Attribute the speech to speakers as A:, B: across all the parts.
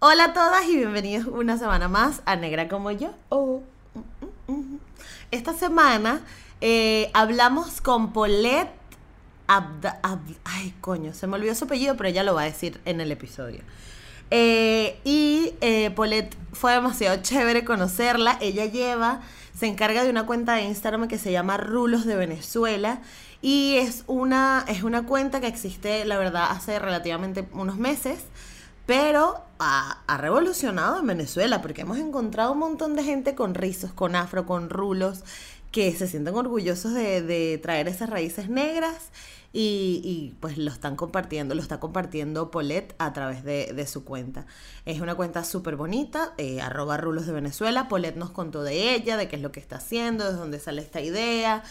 A: Hola a todas y bienvenidos una semana más a Negra como yo. Oh, mm, mm, mm. Esta semana eh, hablamos con Paulette Abda, Ab- Ay, coño, se me olvidó su apellido, pero ella lo va a decir en el episodio. Eh, y eh, Paulette fue demasiado chévere conocerla. Ella lleva, se encarga de una cuenta de Instagram que se llama Rulos de Venezuela. Y es una, es una cuenta que existe, la verdad, hace relativamente unos meses. Pero ha, revolucionado en Venezuela porque hemos encontrado un montón de gente con rizos, con afro, con rulos, que se sienten orgullosos de, traer esas raíces negras y, pues lo están compartiendo, lo está compartiendo Paulette a través de, su cuenta. Es una cuenta súper bonita, eh, arroba rulos de Venezuela. Paulette nos contó de ella, de qué es lo que está haciendo, de dónde sale esta idea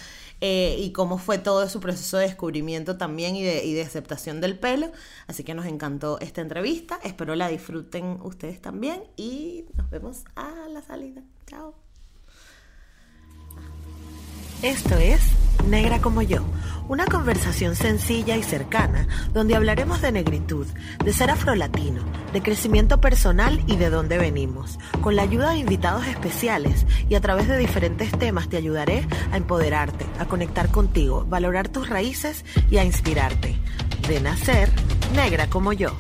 A: eh, y cómo fue todo su proceso de descubrimiento también y de, y de aceptación del pelo. Así que nos encantó esta entrevista. Espero la disfruten ustedes también y nos vemos a la salida. Chao.
B: Esto es Negra como yo, una conversación sencilla y cercana donde hablaremos de negritud, de ser afrolatino, de crecimiento personal y de dónde venimos. Con la ayuda de invitados especiales y a través de diferentes temas te ayudaré a empoderarte, a conectar contigo, valorar tus raíces y a inspirarte. De nacer, negra como yo.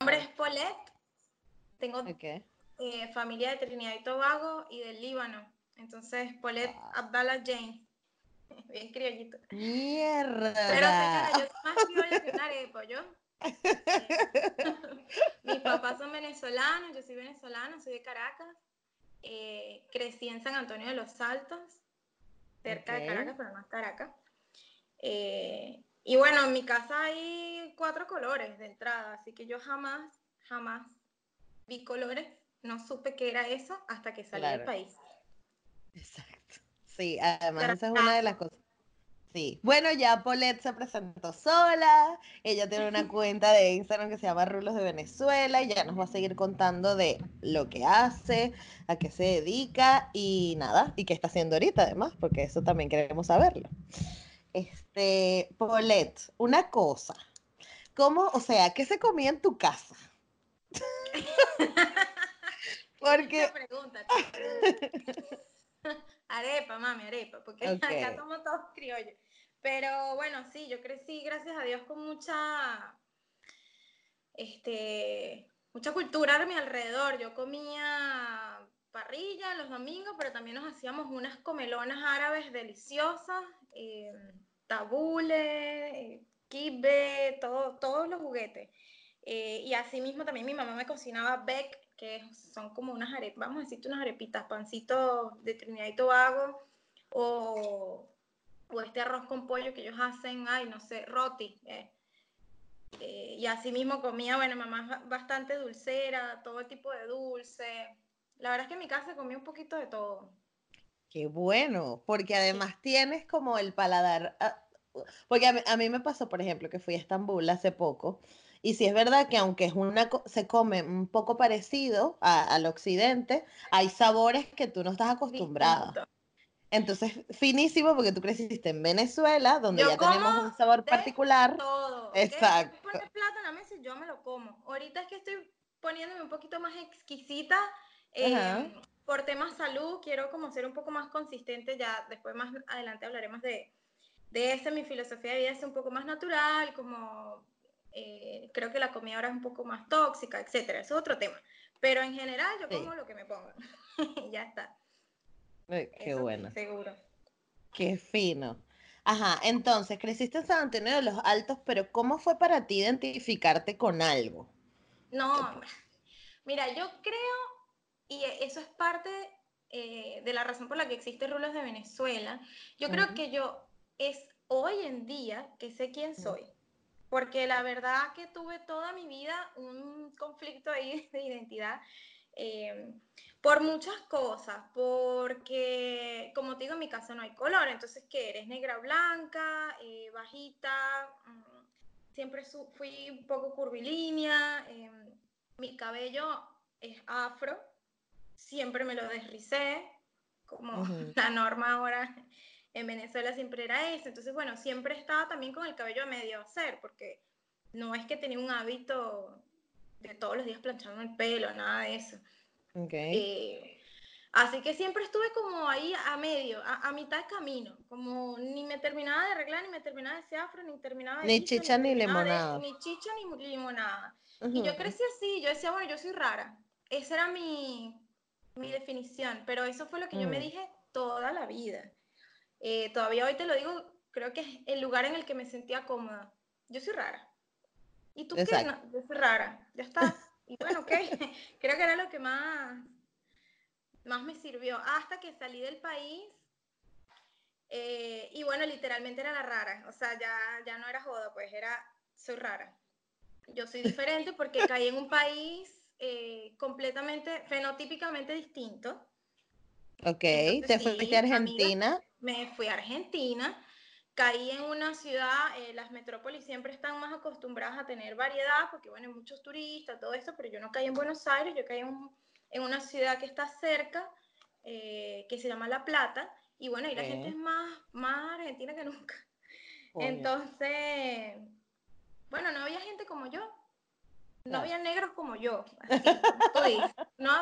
C: Mi nombre es Paulette. Tengo
A: Okay.
C: eh, familia de Trinidad y Tobago y del Líbano. Entonces, Paulette Abdallah Jane. Bien criollito.
A: Mierda.
C: Pero señora, yo soy más criolla que una arepa, ¿yo? Eh, mis papás son venezolanos, yo soy venezolana, soy de Caracas. Eh, crecí en San Antonio de los Altos, cerca de Caracas, pero no es Caracas. Eh, y bueno, en mi casa hay cuatro colores de entrada, así que yo jamás, jamás vi colores, no supe qué era eso hasta que salí del país.
D: Exacto. Sí, además
C: Pero
D: esa es una de las cosas. Sí. Bueno, ya Paulette se presentó sola. Ella tiene una cuenta de Instagram que se llama Rulos de Venezuela y ya nos va a seguir contando de lo que hace, a qué se dedica y nada, y qué está haciendo ahorita además, porque eso también queremos saberlo. Este, Paulette, una cosa. ¿Cómo, o sea, qué se comía en tu casa? Porque
C: pregunta, pregunta. arepa, mami, arepa, porque
D: Ok.
C: acá somos todos criollos. Pero bueno, sí, yo crecí, gracias a Dios, con mucha, este, mucha cultura a mi alrededor. Yo comía parrilla los domingos, pero también nos hacíamos unas comelonas árabes deliciosas, eh, tabule, eh, kibbe, todo, todos los juguetes. Eh, y así mismo también mi mamá me cocinaba bec, que son como unas arepas, vamos a decirte unas arepitas, pancitos de Trinidad y Tobago, o, o este arroz con pollo que ellos hacen, ay, no sé, roti. eh. Eh, y así mismo comía, bueno, mamá es bastante dulcera, todo tipo de dulce. La verdad es que en mi casa comía un poquito de todo.
D: Qué bueno, porque además tienes como el paladar, ah, porque a mí, a mí me pasó, por ejemplo, que fui a Estambul hace poco, y sí es verdad que aunque es una, se come un poco parecido a- al occidente, hay sabores que tú no estás acostumbrada. Entonces, finísimo, porque tú creciste en Venezuela, donde
C: Yo
D: ya tenemos un sabor
C: de
D: particular.
C: Todo.
D: Exacto.
C: Tú pones plato en la mesa y yo me lo como. Ahorita es que estoy poniéndome un poquito más exquisita. eh, por temas salud, quiero como ser un poco más consistente. Ya después más adelante hablaremos de, de eso. Mi filosofía de vida es un poco más natural, como eh, creo que la comida ahora es un poco más tóxica, etcétera. Eso es otro tema. Pero en general yo
D: Sí.
C: como lo que me pongan. y ya está.
D: Ay, Qué
C: Eso
D: bueno,
C: Seguro.
D: qué fino. Ajá, entonces, creciste en San Antonio de los Altos, pero ¿cómo fue para ti identificarte con algo?
C: No, mira, yo creo, y e- eso es parte eh, de la razón por la que existe Rulos de Venezuela, yo creo que yo es hoy en día que sé quién soy, porque la verdad que tuve toda mi vida un conflicto ahí de identidad eh, por muchas cosas, porque como te digo, en mi casa no hay color, entonces que eres negra o blanca, eh, bajita, mm, siempre fui un poco curvilínea, eh, mi cabello es afro, siempre me lo desricé, como la norma ahora en Venezuela siempre era eso, entonces bueno, siempre estaba también con el cabello a medio hacer, porque no es que tenía un hábito de todos los días plancharme el pelo, nada de eso.
D: Ok.
C: Eh, así que siempre estuve como ahí a medio, a, a mitad de camino, como ni me terminaba de arreglar, ni me terminaba de ese afro, ni terminaba de
D: Ni
C: listo,
D: chicha ni
C: de-
D: limonada.
C: ni chicha ni limonada. Y yo crecí así, yo decía, bueno, yo soy rara. Esa era mi, mi definición, pero eso fue lo que yo me
D: Mm.
C: dije toda la vida. Eh, todavía hoy te lo digo, creo que es el lugar en el que me sentía cómoda. Yo soy rara. ¿Y tú qué? No, yo soy rara. Ya está. Y bueno, ok. creo que era lo que más, más me sirvió. Hasta que salí del país. eh, y bueno, literalmente era la rara. O sea, ya, ya no era joda, pues era, soy rara. Yo soy diferente porque caí en un país eh, completamente, fenotípicamente distinto.
D: Ok,
C: Entonces,
D: te
C: sí,
D: fuiste a
C: amiga. Me fui a Argentina, caí en una ciudad, eh, las metrópolis siempre están más acostumbradas a tener variedad, porque bueno, hay muchos turistas, todo esto, pero yo no caí en Buenos Aires, yo caí en, un- en una ciudad que está cerca, eh, que se llama La Plata, y bueno, y la
D: Ok.
C: gente es más, más argentina que nunca. Entonces, bueno, no había gente como yo, no
D: Claro.
C: había negros como yo, así, como. No,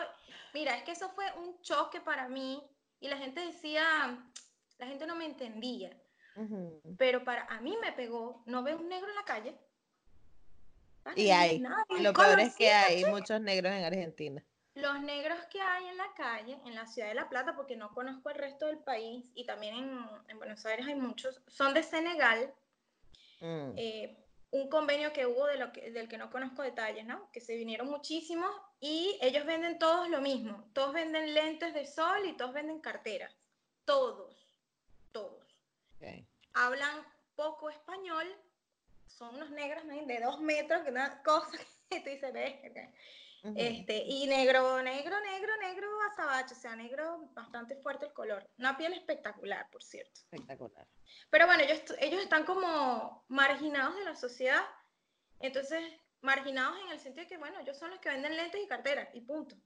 C: mira, es que eso fue un choque para mí y la gente decía, la gente no me entendía, pero para a mí me pegó, no veo un negro en la calle.
D: Y hay.
C: nadie
D: Lo peor es que hay muchos negros en Argentina.
C: Los negros que hay en la calle, en la ciudad de La Plata, porque no conozco el resto del país, y también en, en Buenos Aires hay muchos, son de Senegal,
D: Mm.
C: eh, un convenio que hubo de lo que, del que no conozco detalles, ¿no? Que se vinieron muchísimos y ellos venden todos lo mismo. Todos venden lentes de sol y todos venden carteras. Todos. Hablan poco español, son unos negros ¿no? de dos metros, que una cosa que tú dices. Este, y negro, negro, negro, negro azabache, o sea, negro bastante fuerte el color. Una piel espectacular, por cierto.
D: Espectacular.
C: Pero bueno, ellos, ellos están como marginados de la sociedad. Entonces, marginados en el sentido de que, bueno, ellos son los que venden lentes y carteras, y punto.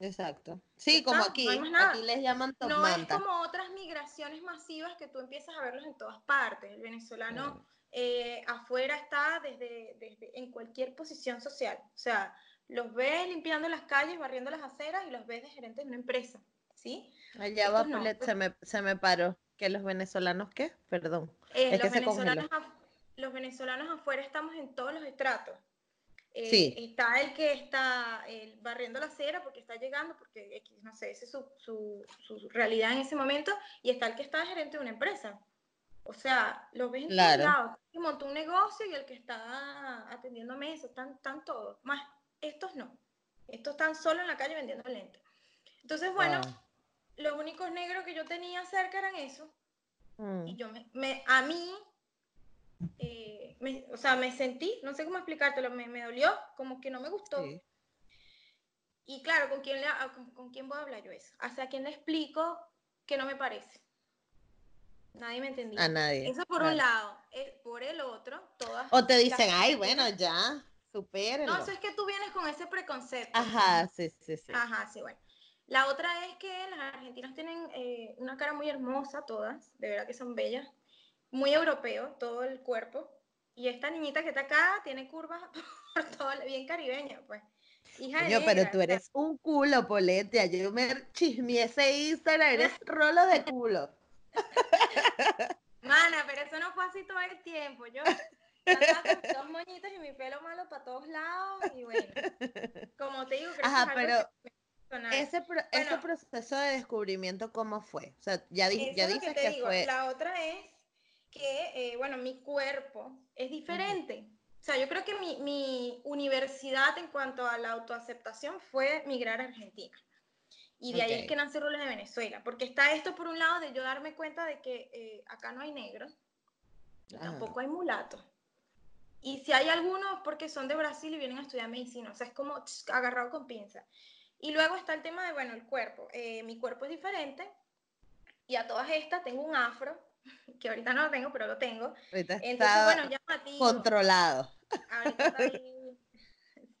D: Exacto. Sí, como aquí.
C: no
D: aquí les llaman top
C: No es
D: manta.
C: como otras migraciones masivas que tú empiezas a verlos en todas partes. El venezolano
D: Mm.
C: eh, afuera está desde, desde en cualquier posición social. O sea, los ves limpiando las calles, barriendo las aceras y los ves de gerentes de una empresa. ¿Sí?
D: Allá va,
C: no.
D: Paulette, se me, se me paró. ¿Que los venezolanos qué? Perdón.
C: Eh,
D: Es que
C: los,
D: se congeló.
C: venezolanos af- los venezolanos afuera estamos en todos los estratos. Eh,
D: Sí.
C: Está el que está eh, barriendo la acera porque está llegando, porque no sé, esa es su, su- su realidad en ese momento, y está el que está gerente de una empresa. O sea, los ves en
D: Claro.
C: todos lados. Y montó un negocio y el que está atendiendo mesas, están, están todos. Más estos no. Estos están solo en la calle vendiendo lentes. Entonces, bueno,
D: Wow.
C: los únicos negros que yo tenía cerca eran esos.
D: Mm.
C: Y yo me, me- a mí, eh, me- o sea, me sentí, no sé cómo explicártelo, me, me dolió, como que no me gustó.
D: Sí.
C: Y claro, ¿con quién, le, a- con, con quién voy a hablar yo eso? ¿Hacia quién le explico que no me parece? Nadie me entendía.
D: A nadie.
C: Eso por un lado. Eh, por el otro, todas.
D: O te dicen, ay, bueno, ya, supérenlo.
C: No, eso es que tú vienes con ese preconcepto.
D: Ajá, sí, sí, sí.
C: Ajá, sí, bueno. La otra es que las argentinas tienen eh, una cara muy hermosa, todas, de verdad que son bellas, muy europeo, todo el cuerpo. Y esta niñita que está acá tiene curvas por todo, bien caribeña, pues. Hija de
D: Coño, pero tú eres un culo, Polete. Ayer me chismeé ese Instagram, eres rolo de culo.
C: Mana, pero eso no fue así todo el tiempo. Yo andaba con dos moñitos y mi pelo malo para todos lados. Y bueno, como te digo, creo
D: Ajá,
C: que es
D: pero
C: que.
D: Ese, pro- ese
C: Bueno.
D: proceso de descubrimiento, ¿cómo fue? O sea, ya, di- ya
C: que
D: dices que
C: digo.
D: fue...
C: La otra es que, eh, bueno, mi cuerpo es diferente. O sea, yo creo que mi, mi universidad en cuanto a la autoaceptación fue migrar a Argentina. Y de ahí es que nace Roles de Venezuela. Porque está esto, por un lado, de yo darme cuenta de que eh, acá no hay negros,
D: Ajá.
C: tampoco hay mulatos. Y si hay algunos, porque son de Brasil y vienen a estudiar medicina. O sea, es como agarrado con pinza. Y luego está el tema de, bueno, el cuerpo. Eh, mi cuerpo es diferente. Y a todas estas tengo un afro, que ahorita no lo tengo, pero lo tengo.
D: Ahorita
C: Entonces,
D: está
C: bueno, llamativo.
D: controlado.
C: Ahorita está ahí.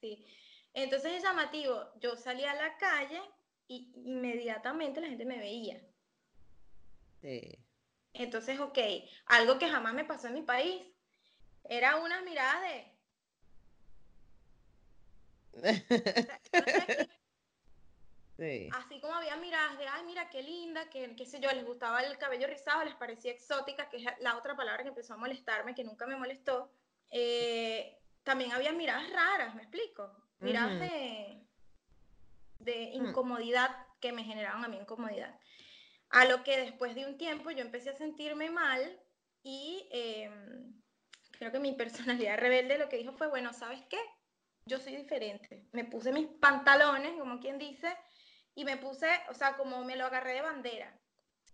C: Sí. Entonces es llamativo. Yo salí a la calle y inmediatamente la gente me veía.
D: Sí.
C: Entonces, ok, algo que jamás me pasó en mi país. Era una mirada de,
D: Sí.
C: Así como había miradas de, ay, mira qué linda, que qué sé yo, les gustaba el cabello rizado, les parecía exótica, que es la otra palabra que empezó a molestarme, que nunca me molestó. Eh, también había miradas raras, ¿me explico? Miradas de, de
D: Mm.
C: incomodidad que me generaban a mí incomodidad. A lo que después de un tiempo yo empecé a sentirme mal y em, creo que mi personalidad rebelde lo que dijo fue, bueno, ¿sabes qué? Yo soy diferente. Me puse mis pantalones, como quien dice, y me puse, o sea, como me lo agarré de bandera.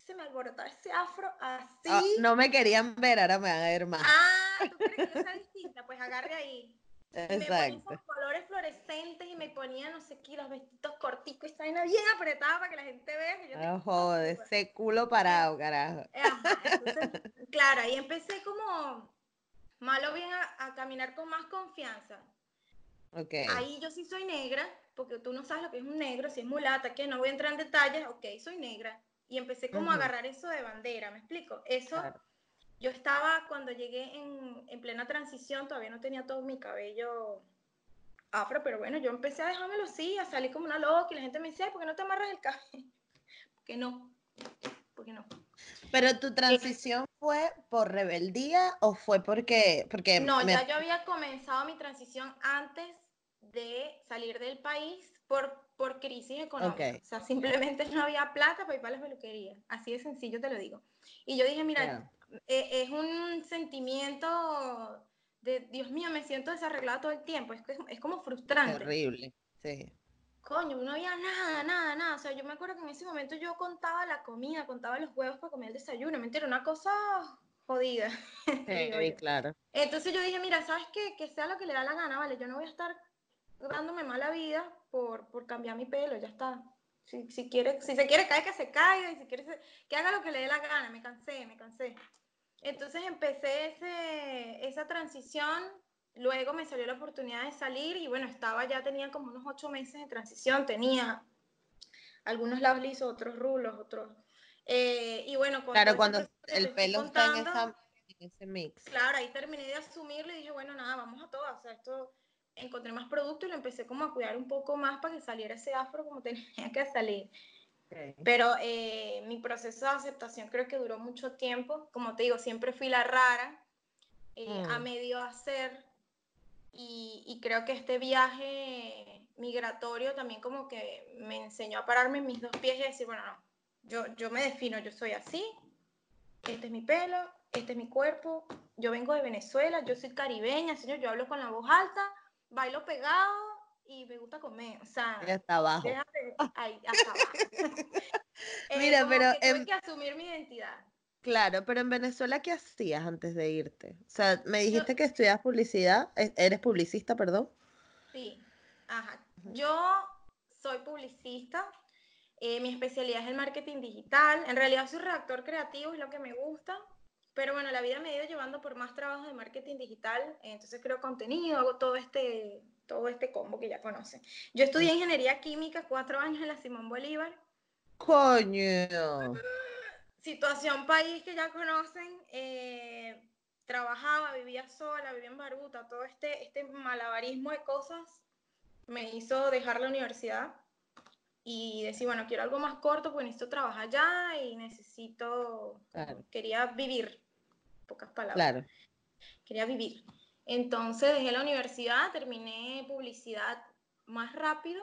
C: Se me alborotaba ese afro así.
D: Ah, no me querían ver, ahora me van a ver más.
C: Ah, ¿tú crees que yo sea distinta? Pues agarre ahí. Y me ponía
D: Exacto.
C: esos colores fluorescentes y me ponía, no sé qué, los vestidos corticos y esta vaina bien apretada para que la gente vea que yo
D: No
C: tengo
D: joder,
C: pues.
D: ese culo parado, carajo.
C: Ajá, entonces, claro, ahí empecé como malo bien a, a caminar con más confianza.
D: Ok.
C: Ahí yo sí soy negra, porque tú no sabes lo que es un negro, si es mulata, que no voy a entrar en detalles, ok, soy negra. Y empecé como a
D: Ujú.
C: agarrar eso de bandera, ¿me explico? Eso,
D: Claro.
C: yo estaba cuando llegué en, en plena transición, todavía no tenía todo mi cabello afro, pero bueno, yo empecé a dejármelo así, a salir como una loca y la gente me decía, "Ay, ¿por qué no te amarras el cabello? ¿Por qué no? ¿Por qué no?
D: Pero tu transición fue por rebeldía o fue porque, porque
C: No,
D: me-
C: ya yo había comenzado mi transición antes de salir del país por, por crisis económica.
D: Ok.
C: O sea, simplemente no había plata para ir para las peluquerías. Así de sencillo te lo digo. Y yo dije, mira,
D: Ya.
C: eh, es un sentimiento de, Dios mío, me siento desarreglada todo el tiempo. Es, es, como frustrante.
D: terrible. Sí.
C: Coño, no había nada, nada, nada. O sea, yo me acuerdo que en ese momento yo contaba la comida, contaba los huevos para comer el desayuno. Mentira, una cosa jodida. yo.
D: claro.
C: Entonces yo dije, mira, ¿sabes qué? Que sea lo que le da la gana, ¿vale? Yo no voy a estar dándome mala vida por, por cambiar mi pelo, ya está. Si, si, quiere, si se quiere caer, que se caiga, y si quiere, se- que haga lo que le dé la gana, me cansé, me cansé. Entonces empecé ese, esa transición, luego me salió la oportunidad de salir y bueno, estaba ya, tenía como unos ocho meses de transición, tenía algunos lados lisos, otros rulos, otros... eh, y bueno,
D: Claro, cuando el pelo está en,
C: contando,
D: esa, en ese mix.
C: claro, ahí terminé de asumirlo y dije, bueno, nada, vamos a todas. O sea, esto encontré más producto y lo empecé como a cuidar un poco más para que saliera ese afro como tenía que salir.
D: Ok.
C: Pero eh, mi proceso de aceptación creo que duró mucho tiempo. Como te digo, siempre fui la rara, eh, a
D: Mm.
C: medio hacer. Y, y creo que este viaje migratorio también como que me enseñó a pararme en mis dos pies y decir, bueno, no, yo, yo me defino, yo soy así, este es mi pelo, este es mi cuerpo, yo vengo de Venezuela, yo soy caribeña, señor, yo hablo con la voz alta, bailo pegado y me gusta comer, o sea,
D: Y hasta abajo.
C: déjate ahí, hasta abajo. Eh,
D: Mira, pero
C: que tuve
D: en-
C: que asumir mi identidad.
D: Claro, pero en Venezuela, ¿qué hacías antes de irte? O sea, me
C: Yo-
D: dijiste que estudias publicidad, e- eres publicista, perdón.
C: Sí, ajá. Yo soy publicista, eh, mi especialidad es el marketing digital. En realidad soy redactor creativo, es lo que me gusta. Pero bueno, la vida me ha ido llevando por más trabajos de marketing digital. Entonces creo contenido, hago todo este, todo este combo que ya conocen. Yo estudié ingeniería química cuatro años en la Simón Bolívar.
D: Coño.
C: Situación país que ya conocen. eh, trabajaba, vivía sola, vivía en Baruta. Todo este, este malabarismo de cosas me hizo dejar la universidad y decir, bueno, quiero algo más corto porque necesito trabajar ya y necesito,
D: Claro.
C: quería vivir, pocas palabras,
D: Claro.
C: quería vivir. Entonces dejé la universidad, terminé publicidad más rápido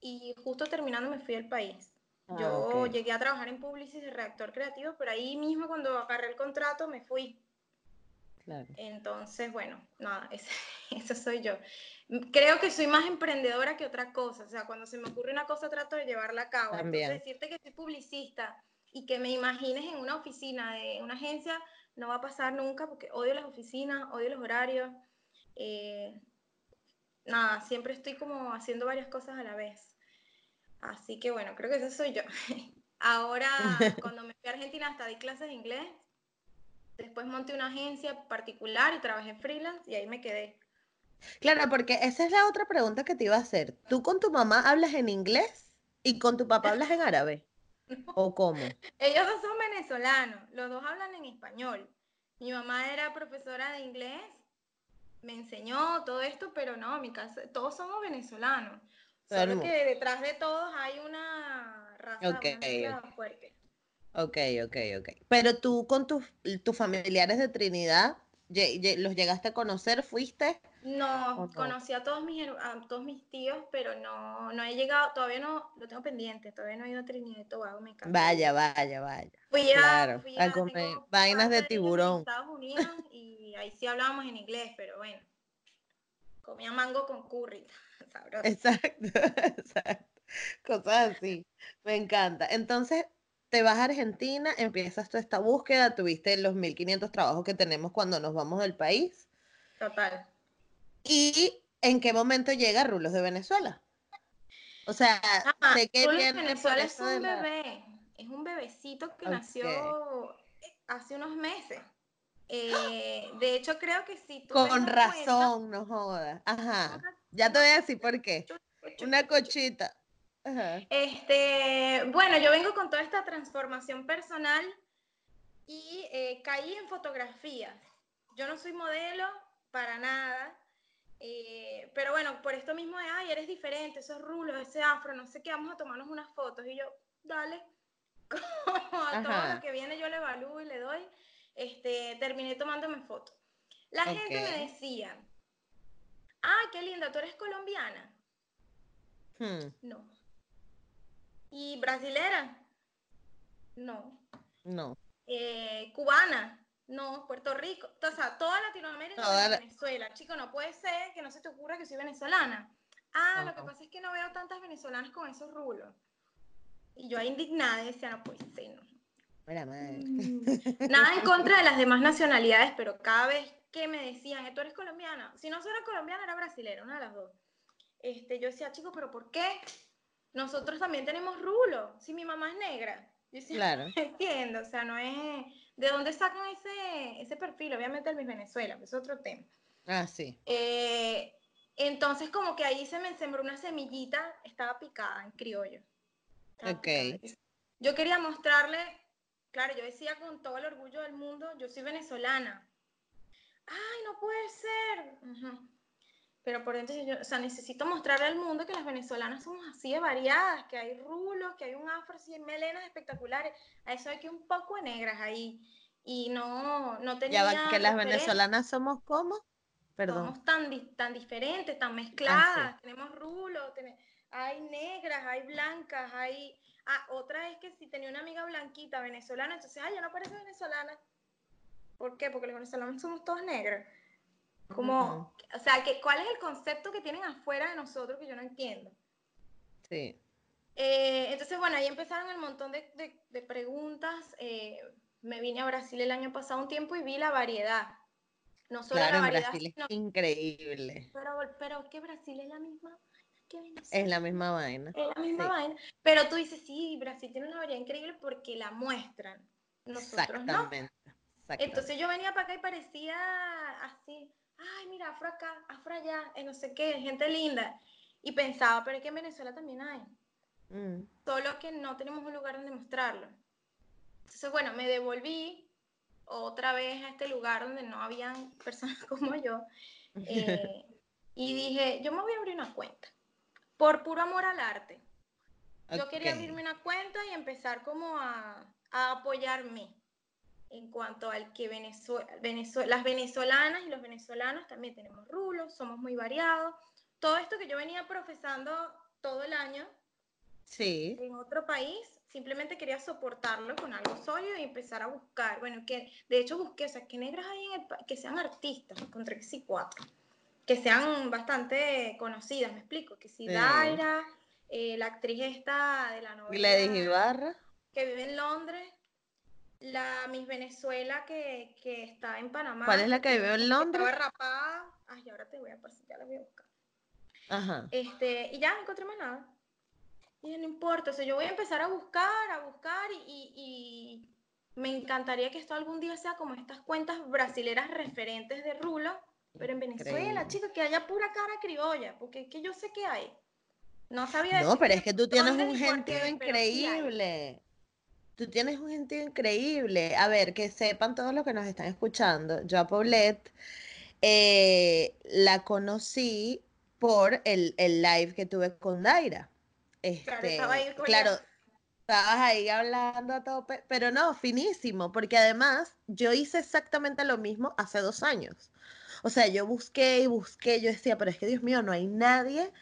C: y justo terminando me fui al país.
D: Ah,
C: Yo
D: ok.
C: llegué a trabajar en Publicis de redactor creativo, pero ahí mismo cuando agarré el contrato me fui.
D: Claro.
C: Entonces, bueno, nada, ese- eso soy yo. Creo que soy más emprendedora que otra cosa. O sea, cuando se me ocurre una cosa trato de llevarla a cabo.
D: También.
C: Entonces, decirte que soy publicista y que me imagines en una oficina de una agencia no va a pasar nunca porque odio las oficinas, odio los horarios. eh, nada, siempre estoy como haciendo varias cosas a la vez. Así que bueno, creo que eso soy yo. Ahora, cuando me fui a Argentina hasta di clases de inglés. Después monté una agencia particular y trabajé freelance y ahí me quedé.
D: Claro, porque esa es la otra pregunta que te iba a hacer. ¿Tú con tu mamá hablas en inglés y con tu papá hablas en árabe? ¿O cómo?
C: Ellos dos son venezolanos, los dos hablan en español. Mi mamá era profesora de inglés me enseñó todo esto, pero no, mi casa, todos somos venezolanos. Solo que detrás de todos hay una raza,
D: Ok,
C: una mezcla fuerte.
D: Ok, ok, ok. Pero tú con tus, tus familiares de Trinidad, ¿los llegaste a conocer? ¿Fuiste?
C: No, conocí a todos mis, a todos mis tíos, pero no, no he llegado, todavía no, lo tengo pendiente, todavía no he ido a Trinidad y Tobago, me encanta.
D: Vaya, vaya, vaya.
C: Fui a,
D: claro,
C: fui
D: a
C: a-
D: comer vainas de tiburón.
C: Estados Unidos y ahí sí hablábamos en inglés, pero bueno, comía mango con curry, sabroso.
D: Exacto, exacto. Cosas así. Me encanta. Entonces, te vas a Argentina, empiezas toda esta búsqueda, tuviste los 1500 trabajos que tenemos cuando nos vamos del país.
C: Total.
D: ¿Y en qué momento llega Rulos de Venezuela? O sea,
C: Ah,
D: sé que
C: Rulos
D: por
C: Venezuela es
D: de
C: un
D: la-
C: bebé, es un bebecito que nació hace unos meses. Eh, de hecho, creo que si tú
D: Con razón, no jodas. Ajá. Ya te voy a decir por qué. Una cochita. Ajá.
C: Este, bueno, yo vengo con toda esta transformación personal y eh, caí en fotografías. Yo no soy modelo para nada, eh, pero bueno, por esto mismo de, ay, eres diferente, esos rulos, ese afro, no sé qué, vamos a tomarnos unas fotos. Y yo, dale, como a todo
D: Ajá.
C: lo que viene yo le evalúo y le doy, este, terminé tomándome fotos. La gente me decía, ay, qué linda, tú eres colombiana.
D: Hmm,
C: No. ¿Y brasilera? No.
D: No.
C: Eh, ¿Cubana? No. ¿Puerto Rico? O sea, toda Latinoamérica
D: Toda
C: menos
D: la-
C: Venezuela. Chico, no puede ser que no se te ocurra que soy venezolana. Ah, lo que pasa es que no veo tantas venezolanas con esos rulos. Y yo ahí indignada decía, no puede ser, no.
D: Madre.
C: Mm, Nada en contra de las demás nacionalidades, pero cada vez que me decían, "Eh, tú eres colombiana, si no era colombiana, era brasilera, una de las dos. Este, yo decía, chico, pero ¿por qué? Nosotros también tenemos rulo, si mi mamá es negra. Yo decía,
D: Claro.
C: no entiendo, o sea, no es... ¿De dónde sacan ese, ese perfil? Obviamente el Miss Venezuela, es otro tema.
D: Ah, sí.
C: Eh, entonces como que ahí se me sembró una semillita, estaba picada en criollo. Estaba
D: Ok.
C: picada. Yo quería mostrarle, claro, yo decía con todo el orgullo del mundo, yo soy venezolana. Ay, no puede ser. Ujú. Pero por dentro yo, o sea, necesito mostrarle al mundo que las venezolanas somos así de variadas, que hay rulos, que hay un afro, así, melenas espectaculares. A eso hay que un poco de negras ahí. Y no, no tenía
D: Ya que las venezolanas somos como. Perdón.
C: somos tan, tan diferentes, tan mezcladas, tenemos rulos, tene- hay negras, hay blancas, hay... Ah, otra es que si tenía una amiga blanquita venezolana, entonces, ay, ya no parece venezolana. ¿Por qué? Porque los venezolanos somos todos negros. Como, o sea, que, ¿cuál es el concepto que tienen afuera de nosotros que yo no entiendo?
D: Sí.
C: Eh, entonces, bueno, ahí empezaron el montón de, de- de preguntas. eh, me vine a Brasil el año pasado un tiempo y vi la variedad. No solo
D: Claro,
C: la
D: en
C: variedad,
D: Brasil es
C: sino
D: increíble.
C: pero, pero que Brasil es la misma.
D: Es la misma vaina.
C: Es la misma
D: sí.
C: vaina. Pero tú dices, sí, Brasil tiene una variedad increíble porque la muestran. Nosotros no.
D: Exactamente. exactamente.
C: Entonces yo venía para acá y parecía así, ay, mira, afro acá, afro allá, eh, no sé qué, gente linda. Y pensaba, pero es que en Venezuela también hay.
D: Mm,
C: Solo que no tenemos un lugar donde mostrarlo. Entonces, bueno, me devolví otra vez a este lugar donde no habían personas como yo. eh, y dije, yo me voy a abrir una cuenta. Por puro amor al arte. Yo quería abrirme una cuenta y empezar como a, a apoyarme en cuanto al que Venezuela, las venezolanas y los venezolanos también tenemos rulos, somos muy variados. Todo esto que yo venía profesando todo el año
D: Sí.
C: en otro país, simplemente quería soportarlo con algo sólido y empezar a buscar. Bueno, que de hecho busqué, o sea, que negras hay en el pa- que sean artistas, encontré que sí cuatro, que sean bastante conocidas, me explico, que si
D: Sí.
C: Daira, eh, la actriz esta de la novela
D: Gladys Ibarra.
C: que vive en Londres, la Miss Venezuela que, que está en Panamá.
D: ¿Cuál es la que vive en Londres?
C: Estaba rapada. Ay, ahora te voy a pasar, ya la voy a buscar.
D: Ajá.
C: Este, y ya no encontré más nada. Y no importa, o sea, yo voy a empezar a buscar, a buscar y, y- me encantaría que esto algún día sea como estas cuentas brasileras referentes de Rulo, pero en Venezuela, chicos, que haya pura cara criolla, porque es que yo sé que hay. No sabía
D: No, pero es que tú tienes un gentío increíble. Tú tienes un gentío increíble. A ver, que sepan todos los que nos están escuchando. Yo a Paulette eh, la conocí por el, el live que tuve con Daira.
C: Claro,
D: Este,
C: estaba ahí con
D: claro, estabas ahí hablando a tope, pero no, finísimo, porque además yo hice exactamente lo mismo hace dos años. O sea, yo busqué y busqué, yo decía, pero es que Dios mío, no hay nadie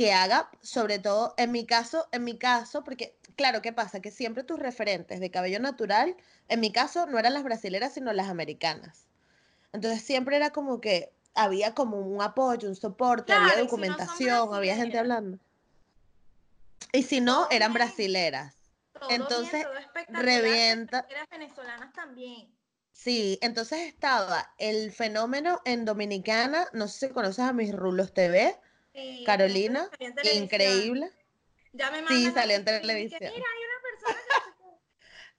D: que haga, sobre todo en mi caso, en mi caso, porque claro, ¿qué pasa? Que siempre tus referentes de cabello natural, en mi caso, no eran las brasileras, sino las americanas. Entonces siempre era como que había como un apoyo, un soporte,
C: Claro,
D: había
C: si no
D: documentación, había gente hablando. Y si no,
C: Todo
D: eran
C: bien.
D: brasileras.
C: Todo
D: entonces, revienta-
C: venezolanas también.
D: Sí, entonces estaba el fenómeno en Dominicana, no sé si conoces a mis rulos TV,
C: Sí,
D: Carolina, increíble.
C: Ya me
D: Sí, salió en televisión.
C: Mira, hay una persona que...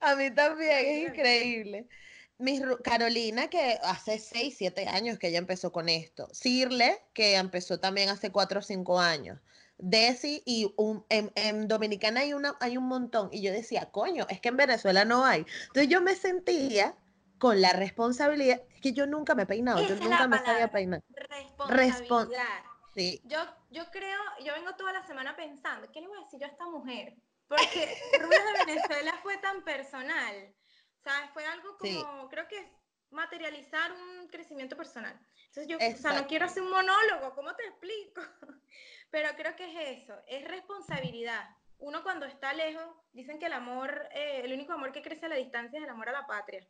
D: A mí también, es increíble. Mis Carolina, que hace 6, 7 años que ella empezó con esto. Cirle, que empezó también hace 4 o 5 años. Desi, y un, en, en Dominicana hay, una, hay un montón. Y yo decía, coño, es que en Venezuela no hay. Entonces yo me sentía con la responsabilidad, es que yo nunca me he peinado, yo
C: Esa
D: nunca me sabía peinar.
C: Responsabilidad.
D: Sí,
C: Yo, yo creo, yo vengo toda la semana pensando, ¿qué le voy a decir yo a esta mujer? Porque Rulos de Venezuela fue tan personal. ¿Sabes? Fue algo como,
D: Sí.
C: creo que materializar un crecimiento personal. Entonces yo, o sea,
D: Exacto.
C: no quiero hacer un monólogo, ¿cómo te explico? Pero creo que es eso, es responsabilidad. Uno cuando está lejos, dicen que el amor, eh, el único amor que crece a la distancia es el amor a la patria.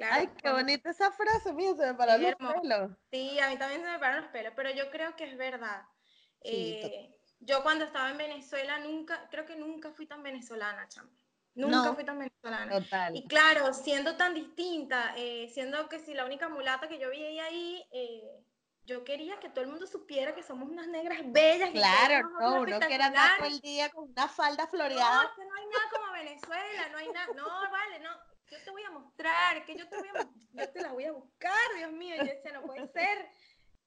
C: Claro,
D: Ay, qué bonita esa frase, mía, se me pararon los
C: hermoso.
D: pelos.
C: Sí, a mí también se me paran los pelos, pero yo creo que es verdad.
D: Sí,
C: Eh, yo cuando estaba en Venezuela nunca, creo que nunca fui tan venezolana, chama. Nunca
D: No.
C: fui tan venezolana.
D: Total.
C: Y claro, siendo tan distinta, eh, siendo que si la única mulata que yo veía ahí, eh, yo quería que todo el mundo supiera que somos unas negras bellas. que
D: Claro, no, uno quiere andar todo el día con una falda
C: No,
D: floreada.
C: es que no hay nada como Venezuela, no hay nada, no, vale, no, yo te voy a mostrar, que yo te voy a, yo te la voy a buscar, Dios mío, yo decía, no puede ser,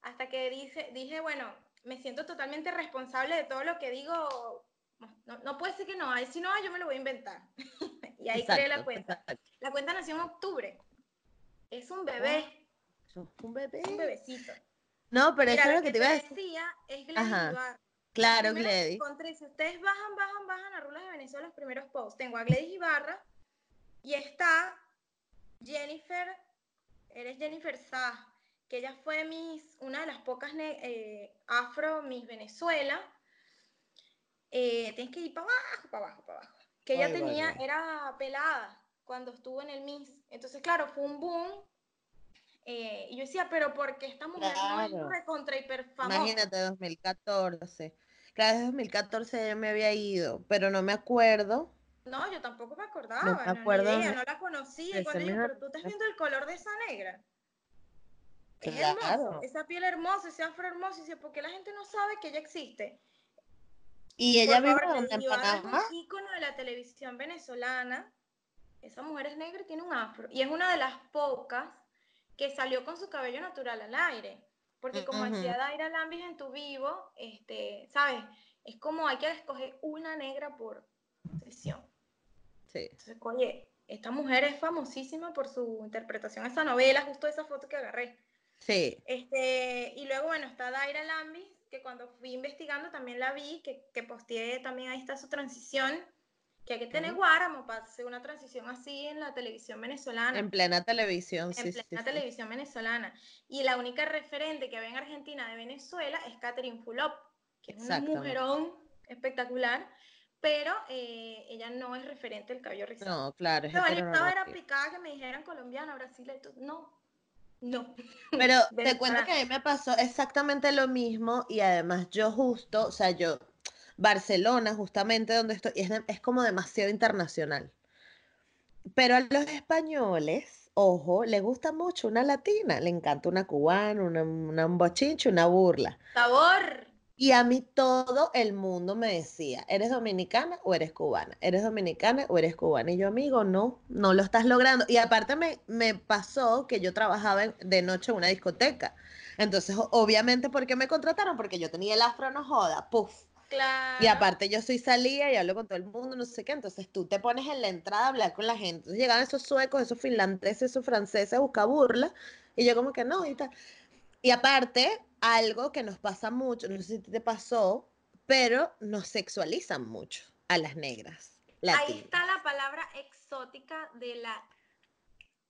C: hasta que dice, dije, bueno, me siento totalmente responsable de todo lo que digo, no, no puede ser que no, ahí si no, yo me lo voy a inventar, y ahí creé la
D: Exacto,
C: cuenta,
D: exacto.
C: la cuenta nació en octubre, es un bebé,
D: Sos un bebé.
C: un bebecito.
D: No, pero
C: Mira,
D: eso es
C: lo
D: lo que te iba a decir.
C: decía es Gladys.
D: Claro,
C: que
D: Gladys.
C: encontré, si ustedes bajan, bajan, bajan a Rulas de Venezuela, los primeros posts. Tengo a Gladys Ibarra y está Jennifer, eres Jennifer Sá, que ella fue Miss, una de las pocas eh, afro Miss Venezuela. Eh, tienes que ir para abajo, para abajo, para abajo. Que ella tenía, era pelada cuando estuvo en el Miss. Entonces, claro, fue un boom. eh, y yo decía, pero porque esta mujer no es recontra hiper famosa.
D: Imagínate, 2014. Claro, desde 2014 ya me había ido, pero no me acuerdo.
C: No, yo tampoco me acordaba,
D: me
C: no, ni
D: acuerdo
C: idea,
D: de-
C: no la conocía. cuando
D: mejor-
C: pero tú estás viendo el color de esa negra. Es
D: Claro.
C: hermoso, esa piel hermosa, ese afro hermoso. Y dice, ¿por qué la gente no sabe que ella existe?
D: Y ella
C: Por
D: vive
C: favor,
D: en
C: Ibarra es
D: Panamá.
C: un ícono de la televisión venezolana. Esa mujer es negra y tiene un afro. Y es una de las pocas que salió con su cabello natural al aire. Porque como
D: Ujú.
C: decía Daira Lambis en tu vivo, este, ¿sabes? Es como hay que escoger una negra por sesión.
D: Sí.
C: Entonces, oye, esta mujer es famosísima por su interpretación a esa novela, justo esa foto que agarré.
D: Sí.
C: Este, y luego, bueno, está Daira Lambis, que cuando fui investigando también la vi, que, que posteé también ahí está su transición, que hay que tener guáramo para hacer una transición así en la televisión venezolana
D: En plena televisión,
C: en
D: sí,
C: plena
D: sí, sí.
C: televisión venezolana. Y la única referente que había en Argentina de Venezuela es Catherine Fulop, que es un mujerón espectacular, pero eh, ella no es referente del cabello rizado.
D: No, claro, es
C: No, yo estaba era picada que me dijeran colombiana, brasileña, no, no.
D: Pero te cuento que a mí me pasó exactamente lo mismo y además yo justo, o sea, yo, Barcelona, justamente donde estoy, es, de- es como demasiado internacional. Pero a los españoles, ojo, le gusta mucho una latina, le encanta una cubana, una, una un bochinche, una burla.
C: Sabor.
D: Y a mí todo el mundo me decía, ¿eres dominicana o eres cubana? ¿Eres dominicana o eres cubana? Y yo, amigo, no, no lo estás logrando. Y aparte me, me pasó que yo trabajaba en- de noche en una discoteca. Entonces, obviamente, ¿por qué me contrataron? Porque yo tenía el afro, no joda, puff.
C: Claro.
D: Y aparte yo soy salía y hablo con todo el mundo, no sé qué. Entonces tú te pones en la entrada a hablar con la gente. Entonces llegaban esos suecos, esos finlandeses, esos franceses a buscar burla. Y yo como que no, y tal. Y aparte, algo que nos pasa mucho, no sé si te pasó, pero nos sexualizan mucho a las negras.
C: Ahí está la palabra exótica de la...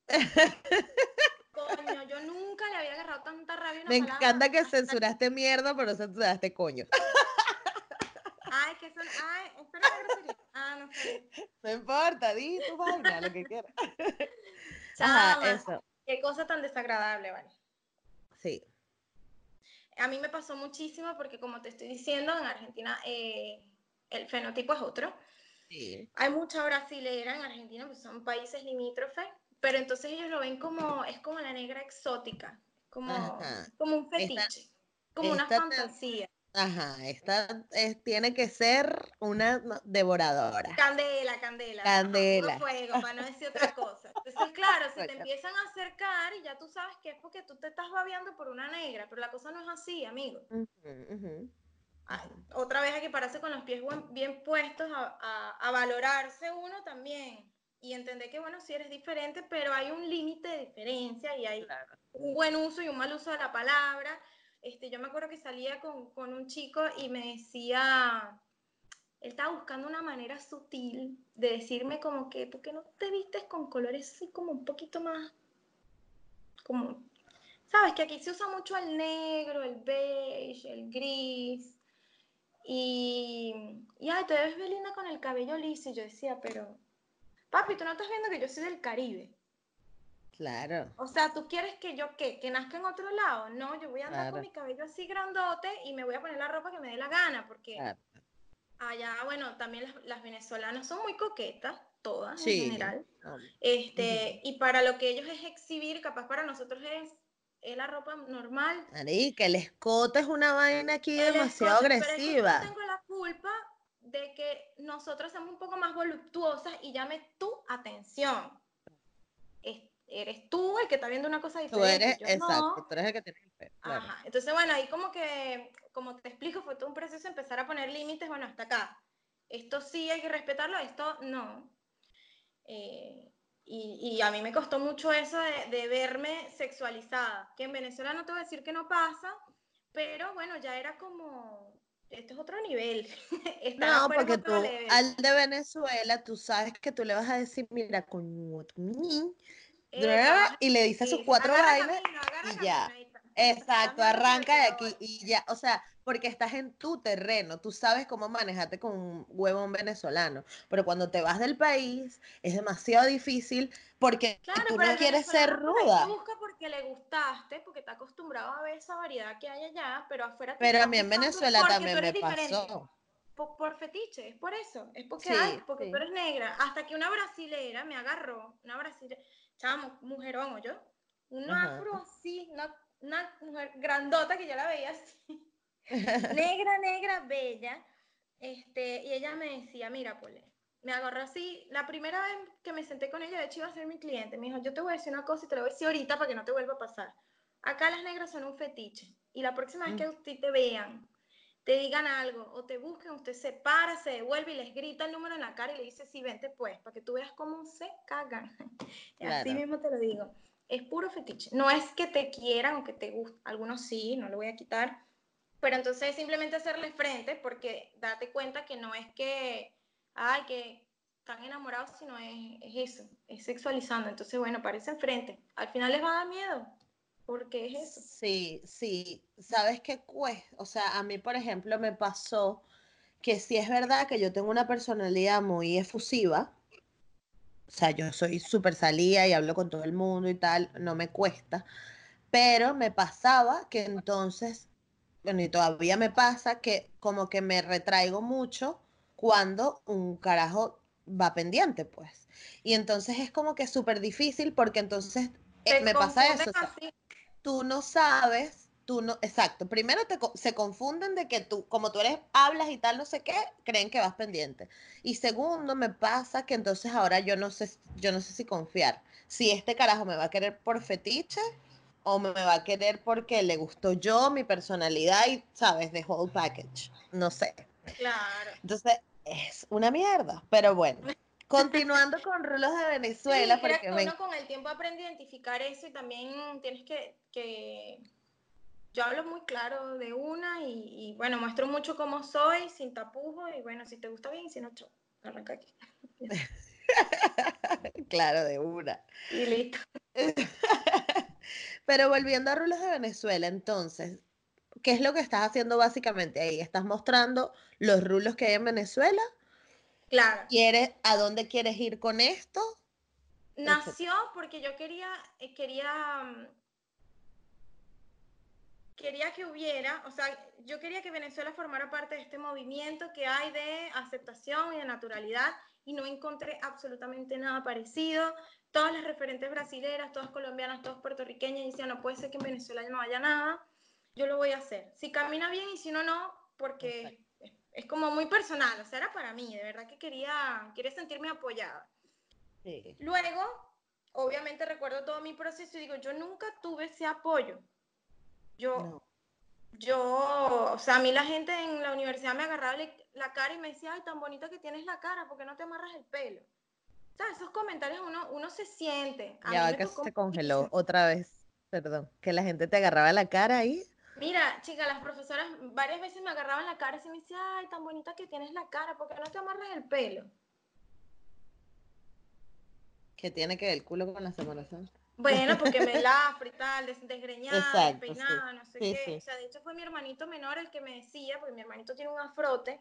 C: Coño, yo nunca le había agarrado tanta rabia una
D: Me
C: palabra
D: encanta que censuraste mierda, pero no censuraste coño.
C: Ay, que son... Ay, espera. Ah, no sé.
D: No importa, di tu vaina, lo que quieras.
C: Chama,
D: Ajá, eso.
C: Qué cosa tan desagradable, vale.
D: Sí.
C: A mí me pasó muchísimo porque, como te estoy diciendo, en Argentina eh, el fenotipo es otro.
D: Sí.
C: Hay mucha brasilera en Argentina, pues son países limítrofes, pero entonces ellos lo ven como, es como la negra exótica, como,
D: Ajá.
C: como un fetiche, como una fantasía.
D: Ajá, esta es- tiene que ser una devoradora.
C: Candela, candela.
D: Candela.
C: fuego, para no decir otra cosa. Entonces, claro, si te empiezan a acercar y ya tú sabes que es porque tú te estás babeando por una negra, pero la cosa no es así, amigo. Ay, otra vez hay que pararse con los pies buen- bien puestos a, a- a valorarse uno también y entender que, bueno, sí eres diferente, pero hay un límite de diferencia y hay
D: Claro.
C: un buen uso y un mal uso de la palabra. Este, yo me acuerdo que salía con, con un chico y me decía, él estaba buscando una manera sutil de decirme como que, ¿por qué no te vistes con colores así como un poquito más, como, sabes que aquí se usa mucho el negro, el beige, el gris, y, y ay, te ves bien linda con el cabello liso, y yo decía, pero, papi, tú no estás viendo que yo soy del Caribe.
D: Claro.
C: O sea, ¿tú quieres que yo qué? ¿Que nazca en otro lado? No, yo voy a andar con mi cabello así grandote y me voy a poner la ropa que me dé la gana, porque
D: claro.
C: Allá, bueno, también las, las venezolanas son muy coquetas, todas
D: Sí.
C: en general. Este, y para lo que ellos es exhibir, capaz para nosotros es, es la ropa normal.
D: Marica, el escote es una vaina aquí
C: El
D: demasiado
C: escote, pero es que
D: agresiva.
C: yo tengo la culpa de que nosotros somos un poco más voluptuosas y llame tu atención. Es- eres tú el que está viendo una cosa
D: Tú
C: diferente.
D: eres,
C: yo
D: exacto,
C: no.
D: tú eres el que tiene el pelo. Claro.
C: Ajá. Entonces, bueno, ahí como que, como te explico, fue todo un proceso empezar a poner límites, bueno, hasta acá. Esto sí hay que respetarlo, esto no. Eh, y, y a mí me costó mucho eso de, de verme sexualizada, que en Venezuela no te voy a decir que no pasa, pero bueno, ya era como, esto es otro nivel.
D: No,
C: afuera es
D: porque tú,
C: level.
D: al de Venezuela, tú sabes que tú le vas a decir, mira, coño, tu- Y le dices sus cuatro vainas.
C: camino,
D: y ya.
C: camino.
D: Exacto, arranca de aquí y ya, o sea, porque estás en tu terreno, tú sabes cómo manejarte con un huevón venezolano, pero cuando te vas del país es demasiado difícil porque
C: Claro,
D: tú no quieres ser ruda.
C: busca porque le gustaste, porque está acostumbrado a ver esa variedad que hay allá, pero afuera
D: Pero a mí en Venezuela también me
C: diferente.
D: pasó.
C: Por, por fetiche, es por eso, es porque,
D: Sí,
C: ay, porque
D: sí.
C: tú eres negra. Hasta que una brasilera me agarró, una brasilera, chamo, mujerón, ¿o yo? Un
D: Ajá.
C: afro así, una, una mujer grandota que yo la veía así, negra, negra, bella, este, y ella me decía, mira, Pole, me agarró así, la primera vez que me senté con ella, de hecho iba a ser mi cliente, me dijo, yo te voy a decir una cosa y te lo voy a decir ahorita para que no te vuelva a pasar. Acá las negras son un fetiche, y la próxima vez
D: Mm.
C: que usted te vean, te digan algo o te busquen, usted se para, se devuelve y les grita el número en la cara y le dice, sí, vente pues, para que tú veas cómo se cagan. Así
D: Claro.
C: mismo te lo digo. Es puro fetiche. No es que te quieran o que te gusten, algunos sí, no lo voy a quitar, pero entonces es simplemente hacerle frente porque date cuenta que no es que, ay, que están enamorados, sino es, es eso, es sexualizando. Entonces, bueno, parecen frente. Al final les va a dar miedo, porque es eso.
D: Sí, sí, sabes qué cuesta, o sea, a mí, por ejemplo, me pasó que sí es verdad que yo tengo una personalidad muy efusiva, o sea, yo soy súper salida y hablo con todo el mundo y tal, no me cuesta, pero me pasaba que entonces, bueno, y todavía me pasa que como que me retraigo mucho cuando un carajo va pendiente, pues. Y entonces es como que súper difícil porque entonces eh, me pasa eso. o sea,
C: así.
D: Tú no sabes, tú no, exacto, primero te, se confunden de que tú, como tú eres, hablas y tal, no sé qué, creen que vas pendiente. Y segundo, me pasa que entonces ahora yo no sé, yo no sé si confiar, si este carajo me va a querer por fetiche o me va a querer porque le gustó yo, mi personalidad y, sabes, the whole package, no sé.
C: Claro.
D: Entonces, es una mierda, pero bueno. Continuando con rulos de Venezuela,
C: sí, creo
D: porque
C: que
D: me
C: uno con el tiempo aprende a identificar eso y también tienes que, que yo hablo muy claro de una y, y, bueno, muestro mucho cómo soy, sin tapujos y bueno, si te gusta bien, si no, chao, arranca aquí.
D: claro, de una.
C: Y listo.
D: Pero volviendo a Rulos de Venezuela, entonces, ¿qué es lo que estás haciendo básicamente ahí? ¿Estás mostrando los rulos que hay en Venezuela?
C: Claro.
D: ¿Quieres, ¿A dónde quieres ir con esto?
C: Nació porque yo quería, eh, quería, mm, quería que hubiera, o sea, yo quería que Venezuela formara parte de este movimiento que hay de aceptación y de naturalidad y no encontré absolutamente nada parecido. Todas las referentes brasileras, todas colombianas, todas puertorriqueñas decían, no puede ser que en Venezuela no haya nada, yo lo voy a hacer. Si camina bien y si no, no, porque es, como muy personal, o sea, era para mí, de verdad que quería, quería sentirme apoyada. Sí. Luego, obviamente recuerdo todo mi proceso y digo, yo nunca tuve ese apoyo. Yo, no. yo, o sea, a mí la gente en la universidad me agarraba la cara y me decía, ay, tan bonita que tienes la cara, ¿por qué no te amarras el pelo? O sea, esos comentarios uno, uno se siente.
D: A ya, que se congeló otra vez, perdón, que la gente te agarraba la cara ahí.
C: Mira, chica, las profesoras varias veces me agarraban la cara y me decían, ay, tan bonita que tienes la cara, ¿por qué no te amarras el pelo?
D: ¿Qué tiene que ver el culo con la Semana Santa?
C: Bueno, porque me lafro y tal, desgreñada, Exacto, despeinada, sí. no sé sí, qué. Sí. O sea, de hecho fue mi hermanito menor el que me decía, porque mi hermanito tiene un afrote.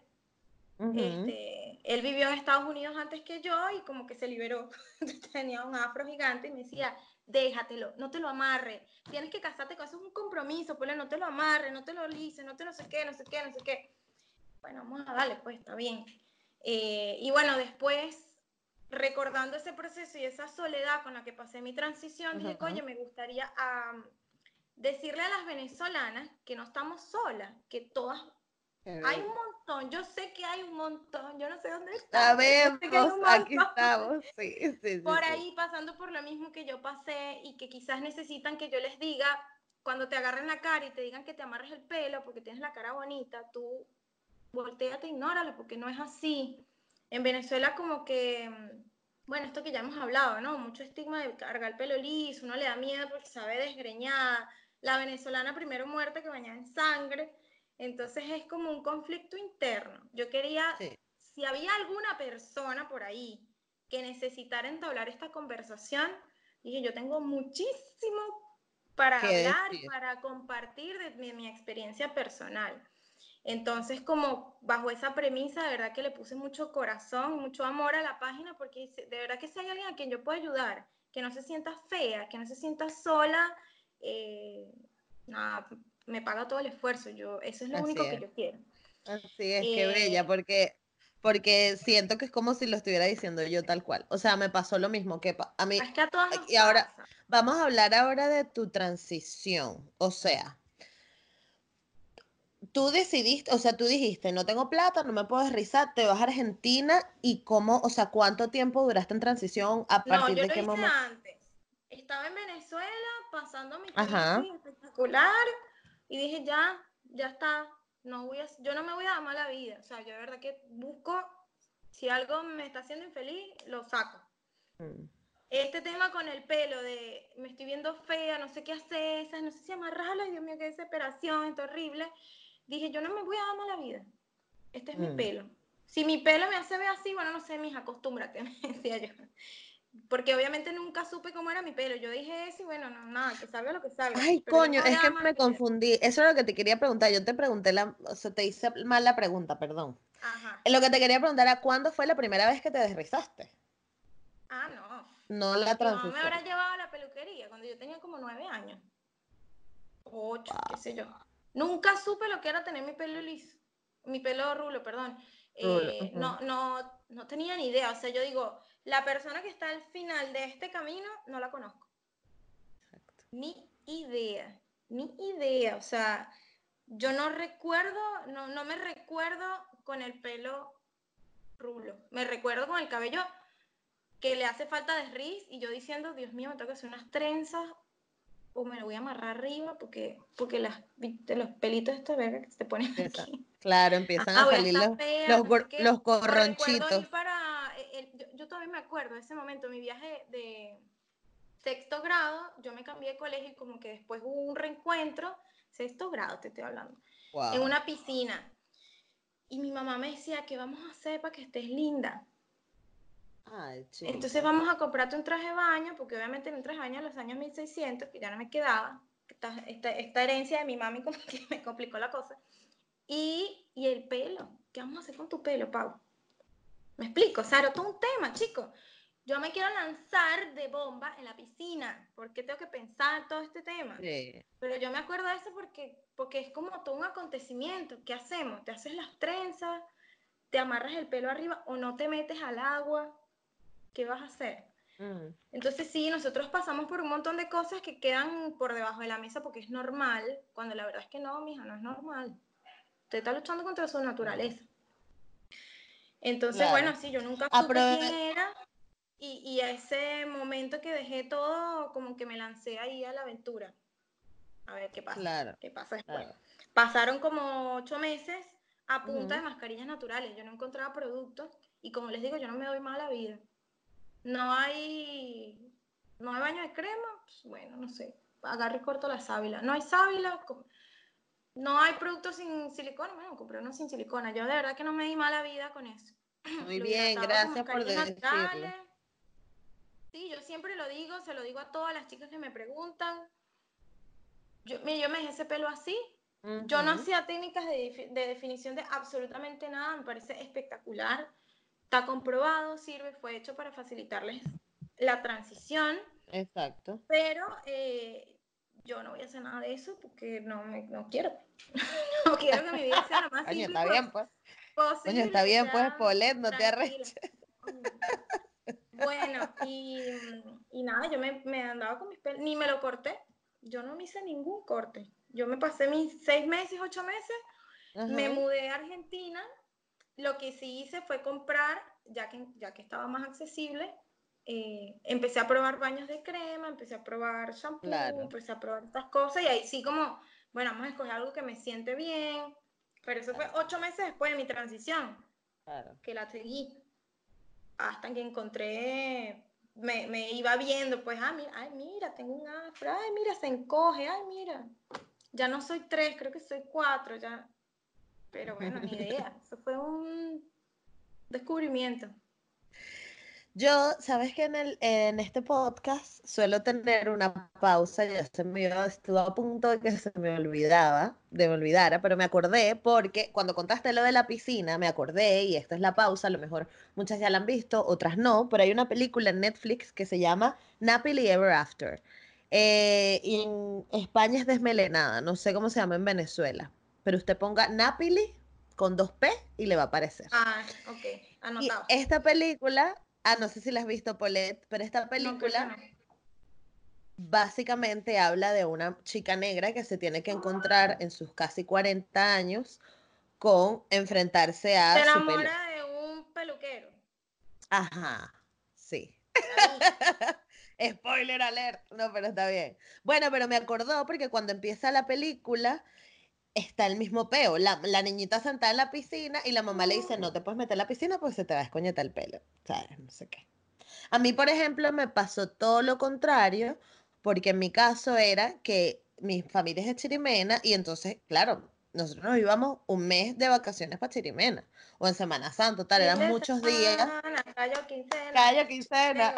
C: Uh -huh. este, él vivió en Estados Unidos antes que yo y como que se liberó. Tenía un afro gigante y me decía, déjatelo, no te lo amarre. Tienes que casarte con eso, es un compromiso, pues no te lo amarre, no te lo lice, no te no sé qué, no sé qué, no sé qué. Bueno, vamos a darle, pues está bien. Eh, y bueno, después recordando ese proceso y esa soledad con la que pasé mi transición, dije, oye, me gustaría um, decirle a las venezolanas que no estamos solas, que todas... Hay un montón, yo sé que hay un montón, yo no sé dónde está.
D: Sabemos, aquí estamos, sí, sí, sí,
C: Por ahí pasando por lo mismo que yo pasé y que quizás necesitan que yo les diga, cuando te agarren la cara y te digan que te amarres el pelo porque tienes la cara bonita, tú volteate, ignóralo porque no es así en Venezuela como que, bueno, esto que ya hemos hablado, ¿no? Mucho estigma de cargar el pelo liso, uno le da miedo porque sabe desgreñada, la venezolana primero muerta que bañada en sangre, entonces es como un conflicto interno. Yo quería, sí. si había alguna persona por ahí que necesitara entablar esta conversación, dije, yo tengo muchísimo para hablar y para compartir de mi, mi experiencia personal. Entonces, como bajo esa premisa, de verdad que le puse mucho corazón, mucho amor a la página, porque de verdad que si hay alguien a quien yo pueda ayudar, que no se sienta fea, que no se sienta sola, eh, nada, me paga todo el esfuerzo. Yo, eso es lo Así único es. que yo quiero.
D: Así es, eh, qué bella, porque, porque siento que es como si lo estuviera diciendo yo tal cual. O sea, me pasó lo mismo que a mí.
C: Es que a todas nos
D: y ahora, pasa. vamos a hablar ahora de tu transición. O sea, tú decidiste, o sea, tú dijiste, no tengo plata, no me puedo rizar, te vas a Argentina y cómo, o sea, ¿cuánto tiempo duraste en transición? ¿A partir
C: no, yo
D: de qué
C: lo hice
D: momento?
C: antes. Estaba en Venezuela pasando mi crisis espectacular y dije, ya, ya está, no voy a, yo no me voy a dar mala vida. O sea, yo de verdad que busco, si algo me está haciendo infeliz, lo saco. Mm. Este tema con el pelo de me estoy viendo fea, no sé qué hacer, no sé si amarrarlo, ay Dios mío, qué desesperación, es horrible dije, yo no me voy a dar mala vida. Este es mm. mi pelo. Si mi pelo me hace ver así, bueno, no sé, mija, acostúmbrate, me decía yo. Porque obviamente nunca supe cómo era mi pelo. Yo dije eso y bueno, no, nada, que salga lo que salga.
D: Ay,
C: Pero
D: coño,
C: no
D: es que me confundí. Eso es lo que te quería preguntar. Yo te pregunté la, o sea, te hice mal la pregunta, perdón.
C: Ajá.
D: Lo que te quería preguntar era cuándo fue la primera vez que te desrizaste.
C: Ah, no.
D: No la transición.
C: me habrá llevado a la peluquería cuando yo tenía como nueve años. Ocho, qué sé yo. Nunca supe lo que era tener mi pelo liso. Mi pelo rulo, perdón.
D: Rulo,
C: Eh, no, no, no tenía ni idea. O sea, yo digo, la persona que está al final de este camino no la conozco.
D: Exacto.
C: Ni idea, ni idea. O sea, yo no recuerdo, no, no me recuerdo con el pelo rulo. Me recuerdo con el cabello que le hace falta desriz y yo diciendo, Dios mío, me tengo que hacer unas trenzas o me lo voy a amarrar arriba porque, porque las, los pelitos de esta verga que se ponen aquí.
D: Claro, empiezan
C: Ajá,
D: a salir los,
C: fea,
D: los, corronchitos
C: para, eh, el- yo, yo todavía me acuerdo de ese momento, mi viaje de sexto grado, yo me cambié de colegio y como que después hubo un reencuentro, sexto grado te estoy hablando,
D: Wow.
C: en una piscina. Y mi mamá me decía, ¿qué vamos a hacer para que estés linda?
D: Ay.
C: Entonces vamos a comprarte un traje de baño, porque obviamente en un traje de baño en los años 1600, que ya no me quedaba, esta, esta, esta herencia de mi mami como que me complicó la cosa. Y, y el pelo, ¿qué vamos a hacer con tu pelo, Pau? Me explico, o sea, era todo un tema, chicos. Yo me quiero lanzar de bomba en la piscina, porque tengo que pensar todo este tema.
D: Sí.
C: Pero yo me acuerdo de eso porque, porque es como todo un acontecimiento. ¿Qué hacemos? ¿Te haces las trenzas? ¿Te amarras el pelo arriba o no te metes al agua? ¿Qué vas a hacer?
D: Mm.
C: Entonces sí, nosotros pasamos por un montón de cosas que quedan por debajo de la mesa porque es normal, cuando la verdad es que no, mija, no es normal. Usted está luchando contra su naturaleza. Entonces,
D: Claro.
C: bueno, sí, yo nunca supe
D: Aprove-
C: quién era y, y a ese momento que dejé todo, como que me lancé ahí a la aventura. A ver qué pasa.
D: Claro,
C: ¿Qué pasa después?
D: claro.
C: Pasaron como ocho meses a punta de mascarillas naturales. Yo no encontraba productos y como les digo, yo no me doy mala vida. No hay, no hay baño de crema, pues, bueno, no sé. Agarro y corto la sábila. No hay sábila, no hay productos sin silicona. Bueno, compré uno sin silicona. Yo de verdad que no me di mala vida con eso.
D: Muy
C: Lo
D: bien, gracias por decirlo.
C: Sí, yo siempre lo digo, se lo digo a todas las chicas que me preguntan. Yo, mire, yo me dejé ese pelo así, yo no hacía técnicas de, de definición de absolutamente nada, me parece espectacular. Está comprobado, sirve, fue hecho para facilitarles la transición,
D: Exacto.
C: pero eh, yo no voy a hacer nada de eso porque no, me, no quiero. no quiero que mi vida sea lo más simple
D: está bien, pues.
C: posible.
D: Está bien, pues, Polet, no te arreches.
C: Bueno, y, y nada, yo me, me andaba con mis pelos, ni me lo corté. Yo no me hice ningún corte. Yo me pasé mis seis meses, ocho meses, me mudé a Argentina. Lo que sí hice fue comprar, ya que, ya que estaba más accesible, eh, empecé a probar baños de crema, empecé a probar shampoo,
D: Claro.
C: empecé a probar estas cosas y ahí sí como, bueno, vamos a escoger algo que me siente bien. Pero eso fue ocho meses después de mi transición
D: Claro.
C: que la seguí hasta que encontré, me, me iba viendo, pues, ah, mira, ay, mira, tengo un afro, ay, mira, se encoge, ay, mira, ya no soy tres, creo que soy cuatro, ya, pero bueno, ni idea, eso fue un descubrimiento.
D: Yo, sabes que en, el, en este podcast suelo tener una pausa, ya se me estuvo a punto de que se me olvidaba, de me olvidara, pero me acordé porque cuando contaste lo de la piscina, me acordé, y esta es la pausa, a lo mejor muchas ya la han visto, otras no, pero hay una película en Netflix que se llama Napoli Ever After. Eh, y en España es desmelenada, no sé cómo se llama en Venezuela, pero usted ponga Napoli con dos P y le va a aparecer.
C: Ah, ok,
D: Y
C: anotado.
D: esta película, ah, no sé si la has visto, Paulette, pero esta película
C: no.
D: básicamente habla de una chica negra que se tiene que encontrar en sus casi 40 años con enfrentarse
C: Se
D: a su pelo.
C: enamora de un peluquero.
D: Ajá, sí. Spoiler alert. No, pero está bien. Bueno, pero me acordó porque cuando empieza la película está el mismo peo. La, la niñita sentada en la piscina y la mamá le dice, no te puedes meter en la piscina porque se te va a escoñetar el pelo. ¿Sabes? No sé qué. A mí, por ejemplo, me pasó todo lo contrario porque en mi caso era que mi familia es de Chirimena y entonces, claro, nosotros nos íbamos un mes de vacaciones para Chirimena o en Semana Santa, tal, eran muchos días.
C: Callo quincena.
D: Callo, quincena.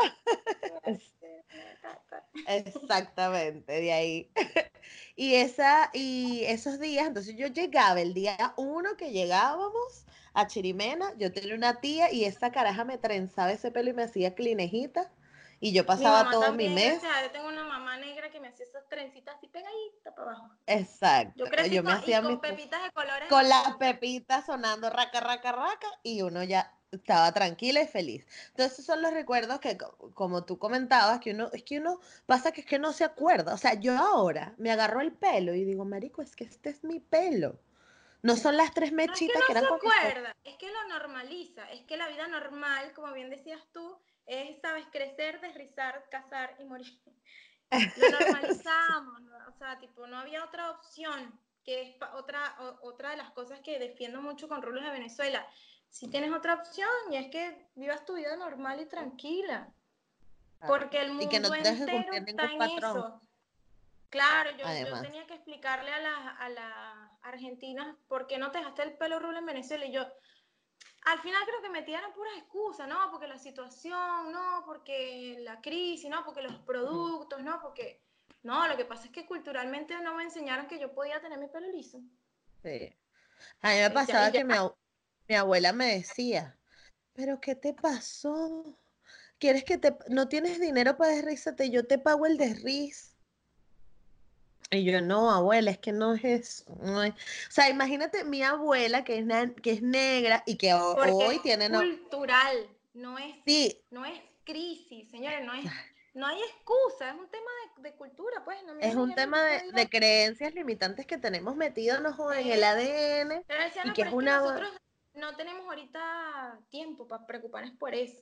D: Exactamente, de ahí. Y esa, y esos días, entonces yo llegaba el día uno que llegábamos a Chirimena, yo tenía una tía y esa caraja me trenzaba ese pelo y me hacía clinejita. Y yo
C: Mi
D: pasaba
C: mamá
D: todo
C: también,
D: mi mes.
C: gracias a Dios, tengo una mamá negra que me hacía esas trencitas así pegaditas para abajo.
D: Exacto.
C: Yo crecí
D: Yo me
C: con, y
D: hacía
C: con
D: mis
C: pepitas de colores.
D: con
C: la
D: las pepitas sonando raca, raca, raca, y uno ya estaba tranquila y feliz. Entonces, esos son los recuerdos que, co- como tú comentabas, que uno, es que uno pasa que es que no se acuerda. O sea, yo ahora me agarro el pelo y digo, marico, es que este es mi pelo. No son las tres
C: No es que
D: mechitas
C: no
D: que, eran
C: se acuerda, es que lo normaliza, es que la vida normal, como bien decías tú, es, sabes, crecer, desrizar, casar y morir. Lo normalizamos, ¿no? o sea, tipo, no había otra opción, que es otra, o- otra de las cosas que defiendo mucho con Rulos de Venezuela. Si tienes otra opción, y es que vivas tu vida normal y tranquila, porque el
D: y que no
C: mundo entero está en
D: patrón.
C: eso. Claro, yo, yo tenía que explicarle a a las argentinas por qué no te dejaste el pelo rubio en Venezuela y yo, al final creo que metían puras excusas, ¿no? Porque la situación, no, porque la crisis, no, porque los productos, no, porque... No, lo que pasa es que culturalmente no me enseñaron que yo podía tener mi pelo liso.
D: Sí. A mí me pasaba que mi, abuela me decía, pero ¿qué te pasó? ¿Quieres que te... no tienes dinero para desrizarte? Yo te pago el desriz. Y yo, no, abuela, es que no es eso. O sea, imagínate mi abuela que es, que es negra y que hoy tiene...
C: Es cultural, no es, sí. no es crisis, señores, no es... No hay excusa, es un tema de, cultura, pues. No
D: es un tema de, creencias limitantes que tenemos metidos en el ADN.
C: y que es una... nosotros no tenemos ahorita tiempo para preocuparnos por eso.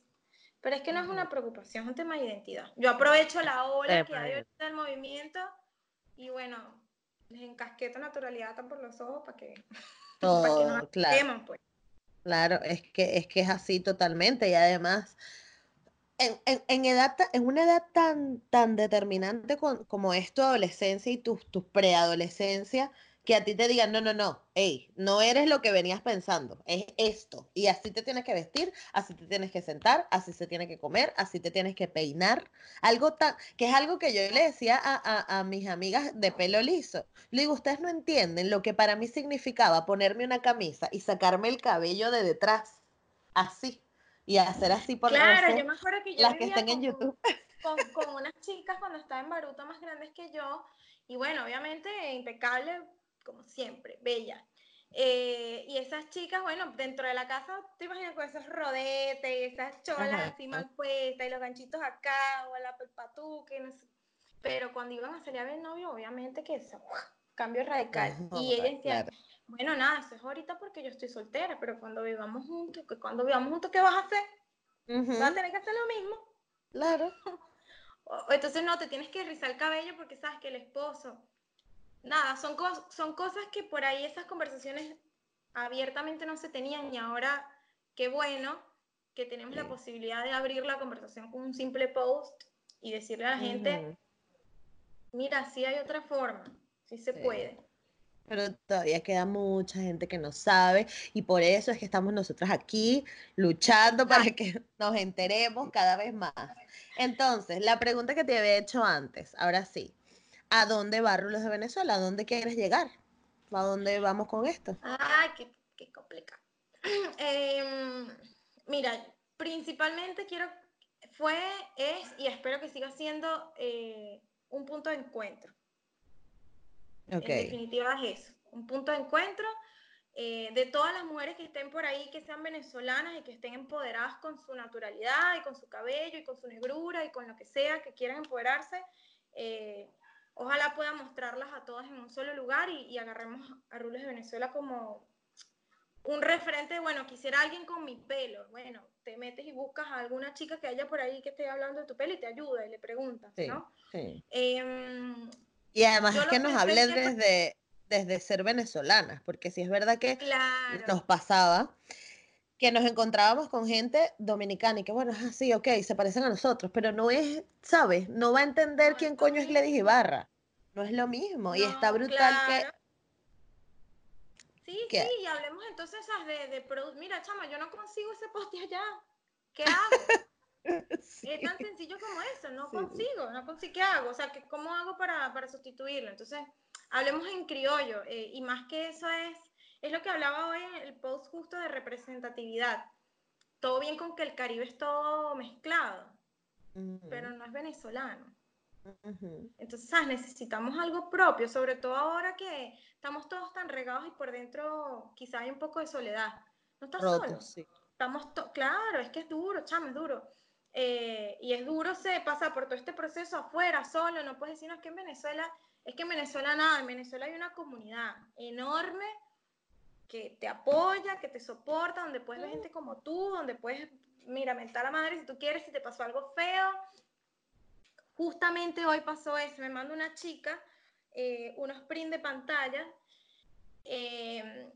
C: Pero es que no es una preocupación, es un tema de identidad. Yo aprovecho la ola que hay ahorita del movimiento y bueno, les encasqueto naturalidad tan por los ojos para que,
D: Todo, claro. pues. Claro, es que, es que es así totalmente y además en, en, edad, en una edad tan, tan determinante como es tu adolescencia y tu, tu preadolescencia, que a ti te digan, no, no, no, hey, no eres lo que venías pensando, es esto. Y así te tienes que vestir, así te tienes que sentar, así se tiene que comer, así te tienes que peinar. Algo tan, que es algo que yo le decía a, a, mis amigas de pelo liso. Le digo, ustedes no entienden lo que para mí significaba ponerme una camisa y sacarme el cabello de detrás, así, y hacer así por
C: Claro, yo me acuerdo que yo
D: las que estén en YouTube.
C: Con, con unas chicas cuando estaba en Baruta más grandes que yo, y bueno, obviamente impecable como siempre, bella. Eh, y esas chicas, bueno, dentro de la casa, te imaginas con esos rodetes, esas cholas así mal puestas y los ganchitos acá, o la pelpatuque, no sé. Pero cuando iban a salir a ver novio, obviamente que eso, cambio radical. y ella decía, bueno, nada, eso es ahorita porque yo estoy soltera, pero cuando vivamos juntos, cuando vivamos juntos, ¿qué vas a hacer? Vas a tener que hacer lo mismo.
D: Claro.
C: entonces no, te tienes que rizar el cabello porque sabes que el esposo nada, son, son cosas que por ahí esas conversaciones abiertamente no se tenían y ahora qué bueno que tenemos la posibilidad de abrir la conversación con un simple post y decirle a la gente, mira, sí hay otra forma, sí se puede.
D: Pero todavía queda mucha gente que no sabe y por eso es que estamos nosotros aquí luchando para que nos enteremos cada vez más. Entonces, la pregunta que te había hecho antes, ahora sí, ¿A dónde va Rulos de Venezuela? ¿A dónde quieres llegar? ¿A dónde vamos con esto?
C: Ay, qué, complicado. Em, mira, principalmente quiero, fue, es y espero que siga siendo eh, un punto de encuentro. Okay. En definitiva es eso, un punto de encuentro eh, de todas las mujeres que estén por ahí, que sean venezolanas y que estén empoderadas con su naturalidad y con su cabello y con su negrura y con lo que sea, que quieran empoderarse. Eh, ojalá pueda mostrarlas a todas en un solo lugar y, agarremos a Rules de Venezuela como un referente, bueno, quisiera alguien con mi pelo, bueno, te metes y buscas a alguna chica que haya por ahí que esté hablando de tu pelo y te ayuda y le preguntas, ¿no? Sí. Em,
D: y además es que nos hable desde, desde ser venezolanas, porque si es verdad que nos pasaba que nos encontrábamos con gente dominicana y que bueno, es así, ok, se parecen a nosotros, pero no es, ¿sabes? No va a entender quién coño es Gladys Ibarra. No es lo mismo y está brutal que...
C: Sí, sí, y hablemos entonces de, de Mira, chama, yo no consigo ese poste allá. ¿Qué hago? Es tan sencillo como eso, no consigo, no consigo, ¿qué hago? O sea, ¿cómo hago para, para sustituirlo? Entonces, hablemos en criollo, eh, y más que eso es es lo que hablaba hoy en el post justo de representatividad. Todo bien con que el Caribe es todo mezclado, pero no es venezolano. Entonces, necesitamos algo propio, sobre todo ahora que estamos todos tan regados y por dentro quizá hay un poco de soledad. No estás solo. Estamos claro, es que es duro, chamo, es duro. Eh, y es duro se pasa por todo este proceso afuera, solo, no puedes decirnos que en Venezuela, es que en Venezuela nada, en Venezuela hay una comunidad enorme que te apoya, que te soporta, donde puedes ver gente como tú, donde puedes, mira, mentar a la madre si tú quieres, si te pasó algo feo. Justamente hoy pasó eso, me manda una chica eh, unos print de pantalla. Eh,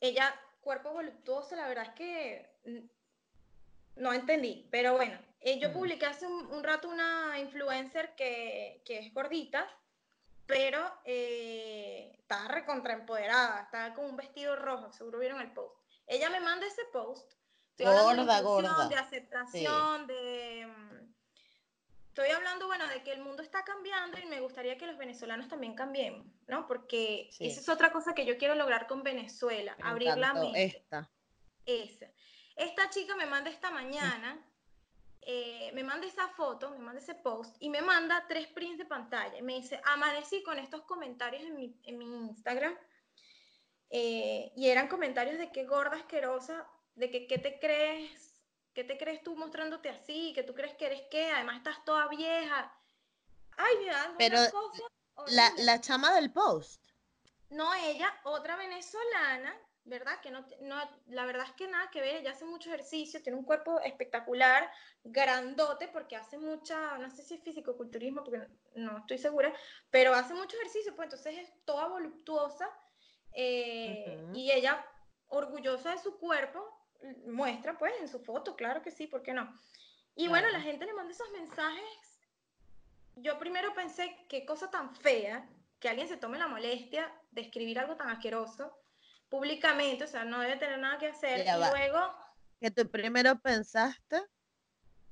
C: ella, cuerpo voluptuoso, la verdad es que no entendí, pero bueno, eh, yo publiqué hace un, rato una influencer que, que es gordita pero eh, estaba recontraempoderada, estaba con un vestido rojo, seguro vieron el post. Ella me manda ese post. Estoy hablando de
D: Gorda, gorda.
C: de aceptación, de... mm, Estoy hablando, bueno, de que el mundo está cambiando y me gustaría que los venezolanos también cambiemos, ¿no? Porque
D: Sí.
C: esa es otra cosa que yo quiero lograr con Venezuela,
D: Me
C: abrir la mente.
D: Esta.
C: Esa. Esta chica me manda esta mañana, eh, me manda esa foto, me manda ese post y me manda tres prints de pantalla. Y me dice, amanecí con estos comentarios en mi, en mi Instagram. eh, y eran comentarios de que gorda asquerosa, de que qué te crees, qué te crees tú mostrándote así, que tú crees que eres qué, además estás toda vieja. Ay, me dan
D: Pero
C: una cosa
D: La, la chama del post.
C: No ella, otra venezolana, ¿verdad? Que no, no, la verdad es que nada que ver, ella hace mucho ejercicio, tiene un cuerpo espectacular, grandote, porque hace mucha, no sé si es fisicoculturismo, porque no, estoy segura, pero hace mucho ejercicio, pues entonces es toda voluptuosa, eh, y ella, orgullosa de su cuerpo, muestra pues en su foto, claro que sí, ¿por qué no? Y bueno, la gente le manda esos mensajes. Yo primero pensé, qué cosa tan fea que alguien se tome la molestia de escribir algo tan asqueroso públicamente, o sea, no debe tener nada que hacer.
D: Ya
C: y
D: va.
C: luego,
D: Que tú primero pensaste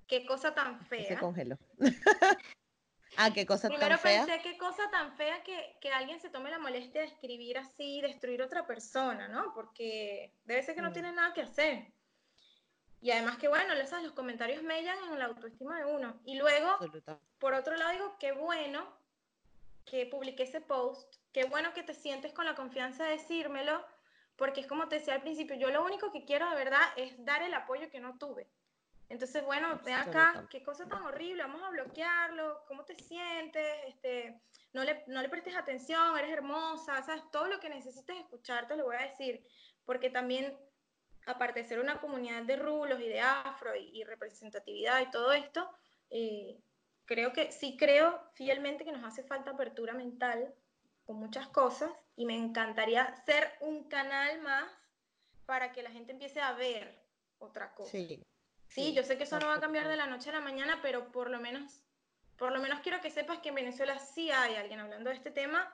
C: qué cosa tan
D: que se
C: fea.
D: congeló. ah, qué cosa
C: Primero
D: tan fea.
C: pensé, qué cosa tan fea que, que alguien se tome la molestia de escribir así, destruir a otra persona, ¿no? Porque debe ser que no
D: Mm.
C: tiene nada que hacer. Y además que, bueno, ¿sabes? los comentarios mellan en la autoestima de uno. Y luego,
D: Absoluta.
C: por otro lado, digo, qué bueno que publiqué ese post, qué bueno que te sientes con la confianza de decírmelo, porque es como te decía al principio, yo lo único que quiero de verdad es dar el apoyo que no tuve. Entonces, bueno, ven acá, qué cosa tan horrible, vamos a bloquearlo, cómo te sientes, este, no, le, no le prestes atención, eres hermosa, ¿sabes? Todo lo que necesites escuchar te lo voy a decir, porque también, aparte de ser una comunidad de rulos y de afro y, y representatividad y todo esto, eh, creo que sí creo fielmente que nos hace falta apertura mental con muchas cosas y me encantaría ser un canal más para que la gente empiece a ver otra cosa.
D: Sí.
C: Sí, yo sé que eso no va a cambiar de la noche a la mañana, pero por lo menos, por lo menos quiero que sepas que en Venezuela sí hay alguien hablando de este tema,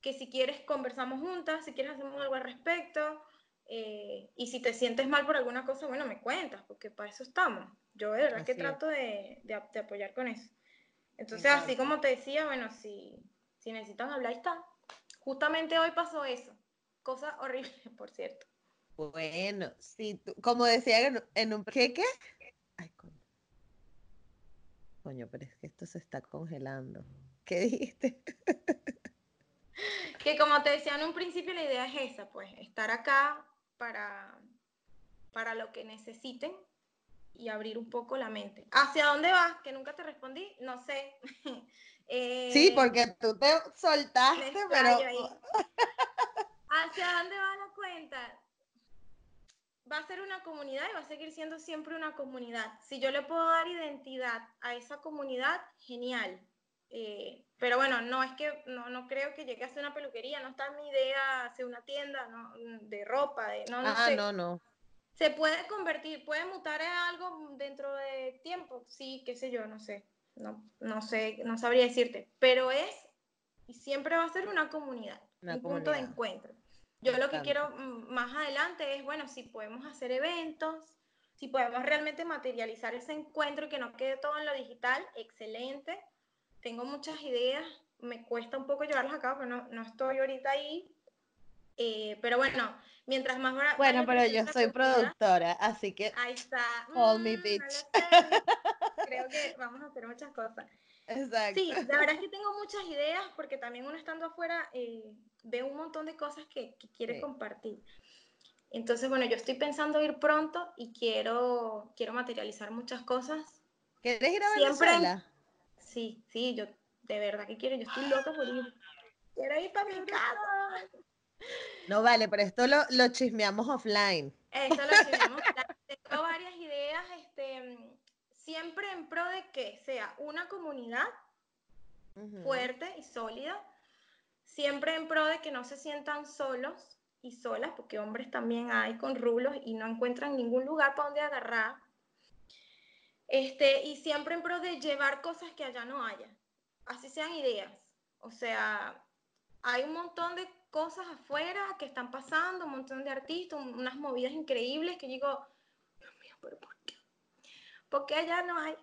C: que si quieres conversamos juntas, si quieres hacemos algo al respecto, eh, y si te sientes mal por alguna cosa, bueno, me cuentas, porque para eso estamos. Yo de verdad que
D: es.
C: trato de, de, de apoyar con eso. Entonces, así como te decía, bueno, si, si necesitan hablar, está. Justamente hoy pasó eso. Cosa horrible, por cierto.
D: Bueno, sí, tú- como decía en, en un... ¿Qué, qué? Ay, coño. Coño, pero es que esto se está congelando. ¿Qué dijiste?
C: Que como te decía en un principio, la idea es esa, pues, estar acá para, para lo que necesiten y abrir un poco la mente. ¿Hacia dónde vas? Que nunca te respondí, no sé. Eh,
D: Sí, porque tú te soltaste, pero...
C: ahí. ¿Hacia dónde va la cuenta? Va a ser una comunidad y va a seguir siendo siempre una comunidad. Si yo le puedo dar identidad a esa comunidad, genial. Eh, pero bueno, no es que no, no creo que llegue a ser una peluquería, no está en mi idea hacer una tienda ¿no? de ropa, de, no, no
D: Ah,
C: sé.
D: no, no.
C: Se puede convertir, puede mutar a algo dentro de tiempo, sí, qué sé yo, no sé. No, no sé, no sabría decirte. Pero es y siempre va a ser una comunidad,
D: Una
C: un punto de encuentro. Yo
D: Me
C: lo que quiero mm, más adelante es, bueno, si podemos hacer eventos, si podemos realmente materializar ese encuentro y que no quede todo en lo digital, excelente. Tengo muchas ideas, me cuesta un poco llevarlas a cabo, pero no, no estoy ahorita ahí. Eh, pero bueno, mientras más
D: Bueno, pero yo soy productora, así que
C: Ahí está.
D: Call me
C: Mm, lo
D: bitch.
C: Creo que vamos a hacer muchas cosas.
D: exacto.
C: Sí, la verdad es que tengo muchas ideas porque también uno estando afuera eh, ve un montón de cosas que, que quiere
D: Sí.
C: compartir. Entonces, bueno, yo estoy pensando ir pronto y quiero, quiero materializar muchas cosas.
D: ¿Quieres ir a
C: Siempre-
D: Venezuela?
C: Sí, sí, yo de verdad que quiero, yo estoy loca por ir. Quiero ir para mi casa.
D: No vale, pero esto lo, lo chismeamos offline.
C: Eso lo tenemos. Tengo varias ideas, este, siempre en pro de que sea una comunidad fuerte y sólida, siempre en pro de que no se sientan solos y solas, porque hombres también hay con rulos y no encuentran ningún lugar para donde agarrar. Este, y siempre en pro de llevar cosas que allá no haya, así sean ideas. O sea, hay un montón de cosas afuera que están pasando, un montón de artistas, unas movidas increíbles que digo, Dios mío, pero ¿por? Porque allá no hay.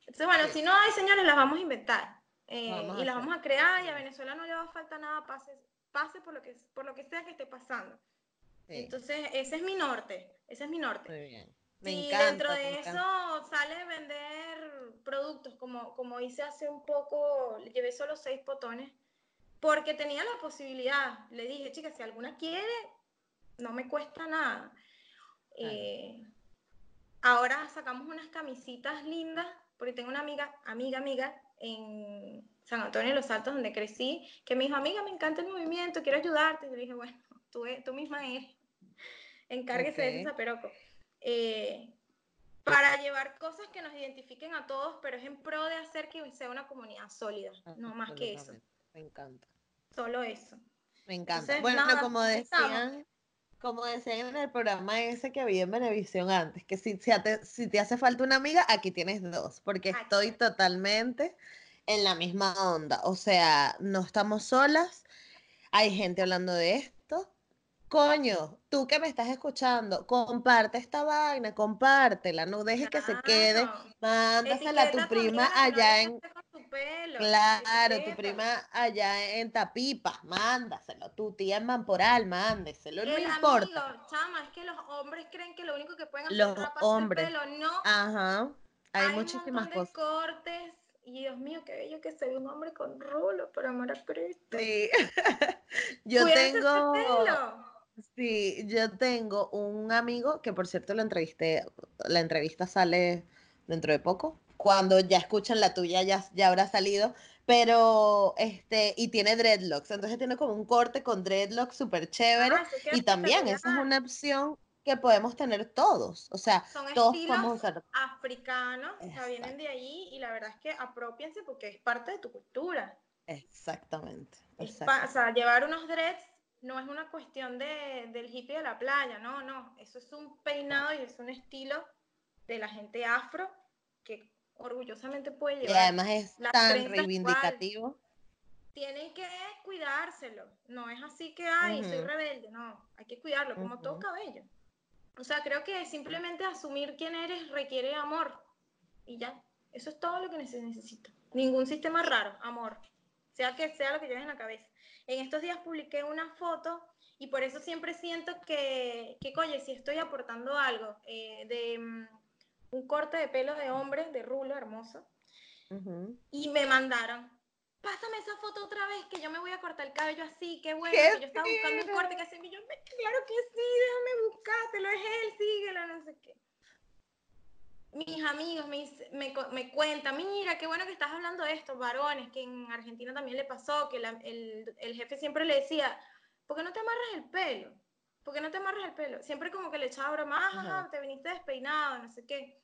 C: Entonces, bueno, si no hay, señores, las vamos a inventar. Eh,
D: Vamos
C: y las vamos a crear y a Venezuela no le va a faltar nada, pase, pase por, lo que, por lo que sea que esté pasando.
D: Sí,
C: Entonces, ese es mi norte, ese es mi norte.
D: muy bien. Me
C: Si
D: encanta,
C: dentro de
D: encanta.
C: eso sale vender productos, como, como hice hace un poco, le llevé solo seis potones, porque tenía la posibilidad. Le dije, chicas, si alguna quiere, no me cuesta nada. Eh, ahora sacamos unas camisitas lindas, porque tengo una amiga, amiga, amiga, en San Antonio de los Altos, donde crecí, que me dijo, amiga, me encanta el movimiento, quiero ayudarte. Y yo le dije, bueno, tú, e- tú misma eres. Encárguese de ese zaperoco. Eh, para llevar cosas que nos identifiquen a todos, pero es en pro de hacer que sea una comunidad sólida, no más que eso.
D: Me encanta.
C: solo eso.
D: Me encanta.
C: Entonces,
D: bueno,
C: nada,
D: como decían, como decían en el programa ese que había en Venevisión antes, que si, si, te, si te hace falta una amiga, aquí tienes dos, porque estoy totalmente en la misma onda. O sea, no estamos solas, hay gente hablando de esto. Coño, tú que me estás escuchando, comparte esta vaina, compártela, no dejes que se quede, mándasela a tu prima allá en,
C: pelo.
D: Claro, tu prima allá en Tapipa, mándaselo. Tu tía en Mamporal, mándeselo. No importa.
C: amigo, chama, es que los hombres creen que lo único que pueden hacer
D: Los
C: es
D: hombres.
C: el pelo. No,
D: Ajá. Hay,
C: hay un
D: muchísimas
C: montón de
D: cosas.
C: cortes. Y Dios mío, qué bello que ve un hombre con rulo, por amor a Cristo.
D: Sí. Yo
C: Cuídense
D: tengo,
C: pelo.
D: Sí, yo tengo un amigo que por cierto lo entrevisté, la entrevista sale dentro de poco. Cuando ya escuchan la tuya ya, ya habrá salido, pero este, y tiene dreadlocks, entonces tiene como un corte con dreadlocks súper chévere.
C: Ah,
D: Y también esa es una opción que podemos tener todos. O sea,
C: Son
D: todos
C: estilos
D: podemos usar.
C: africanos, o sea, vienen de ahí y la verdad es que apropiense porque es parte de tu cultura.
D: Exactamente. Exacto.
C: o sea, llevar unos dreads no es una cuestión de, del hippie de la playa, no, no. Eso es un peinado y es un estilo de la gente afro que orgullosamente puede
D: Y
C: llevar.
D: además es tan
C: igual.
D: reivindicativo.
C: Tienen que cuidárselo. No es así que, ay, soy rebelde. No, hay que cuidarlo, como todo cabello. O sea, creo que simplemente asumir quién eres requiere amor. Y ya, eso es todo lo que se necesita. Ningún sistema raro, amor. Sea que sea lo que lleves en la cabeza. En estos días publiqué una foto y por eso siempre siento que, que oye, si estoy aportando algo eh, de mm, un corte de pelo de hombre, de rulo hermoso, y me mandaron, pásame esa foto otra vez, que yo me voy a cortar el cabello así, qué bueno,
D: ¡Qué
C: que yo estaba buscando un corte que hace y yo, "Me- claro que sí, déjame buscártelo, es él, síguelo, no sé qué. Mis amigos me, me, me cuentan, mira, qué bueno que estás hablando de esto, varones, que en Argentina también le pasó, que la- el, el jefe siempre le decía, ¿por qué no te amarras el pelo? ¿Por qué no te amarras el pelo? Siempre como que le echaba broma, "Ah,
D: Ajá.
C: ajá, te viniste despeinado, no sé qué.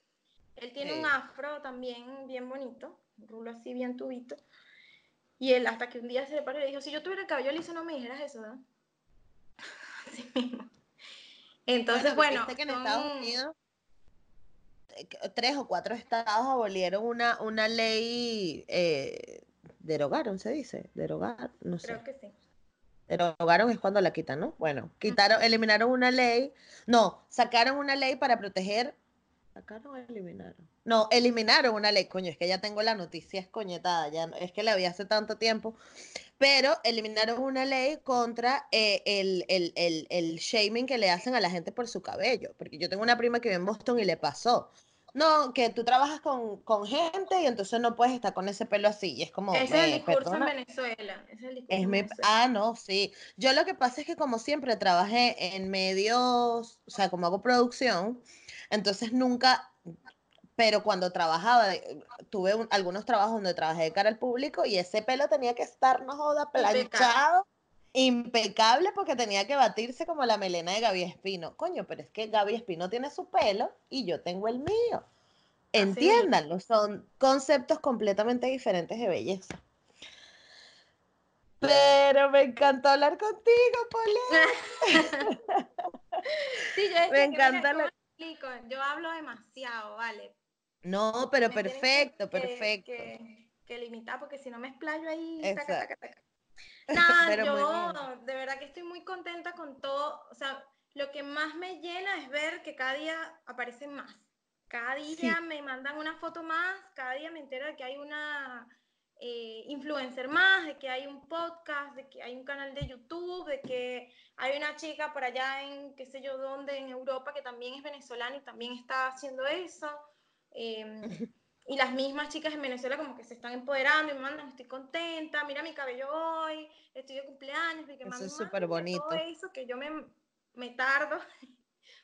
C: Él tiene un afro también bien bonito, un rulo así bien tubito. Y él hasta que un día se le paró y le dijo, si yo tuviera el cabello liso no me dijeras eso, ¿no? Así mismo. Entonces,
D: Bueno,
C: bueno,
D: que en
C: son-
D: Estados Unidos tres o cuatro estados abolieron una, una ley, eh, derogaron, se dice, derogar, no sé.
C: creo que sí.
D: Derogaron es cuando la quitan, ¿no? Bueno, quitaron, eliminaron una ley, no, sacaron una ley para proteger, sacaron o eliminaron. No, eliminaron una ley, coño, es que ya tengo la noticia escoñetada, ya es que la vi hace tanto tiempo, pero eliminaron una ley contra eh, el, el, el, el shaming que le hacen a la gente por su cabello, porque yo tengo una prima que vive en Boston y le pasó. No, que tú trabajas con, con gente y entonces no puedes estar con ese pelo así. Y es como,
C: Ese es el
D: "Me
C: discurso
D: perdona".
C: en Venezuela. Es el discurso
D: Es
C: en
D: mi,
C: Venezuela.
D: ah, no, sí. Yo lo que pasa es que como siempre trabajé en medios, o sea, como hago producción, entonces nunca, pero cuando trabajaba, eh, tuve un- algunos trabajos donde trabajé de cara al público y ese pelo tenía que estar, no joda, planchado, impecable, porque tenía que batirse como la melena de Gaby Espino. Coño, pero es que Gaby Espino tiene su pelo y yo tengo el mío. Entiéndanlo, son conceptos completamente diferentes de belleza. Pero me encantó hablar contigo, Pole.
C: sí, yo decía
D: Me encanta.
C: Yo hablo demasiado, vale.
D: No, pero
C: Me
D: perfecto,
C: que-
D: perfecto.
C: Que, que limitar, porque si no me explayo ahí. taca,
D: Exacto.
C: taca, taca. Nada, yo de verdad que estoy muy contenta con todo. O sea, lo que más me llena es ver que cada día aparecen más. Cada día
D: Sí.
C: me mandan una foto más, cada día me entero de que hay una eh, influencer más, de que hay un podcast, de que hay un canal de YouTube, de que hay una chica por allá en qué sé yo dónde, en Europa, que también es venezolana y también está haciendo eso. Em, y las mismas chicas en Venezuela como que se están empoderando y me mandan, estoy contenta, mira mi cabello hoy, estoy de cumpleaños, y que
D: Eso
C: mami,
D: es súper
C: mándame todo
D: bonito.
C: eso que yo me, me tardo,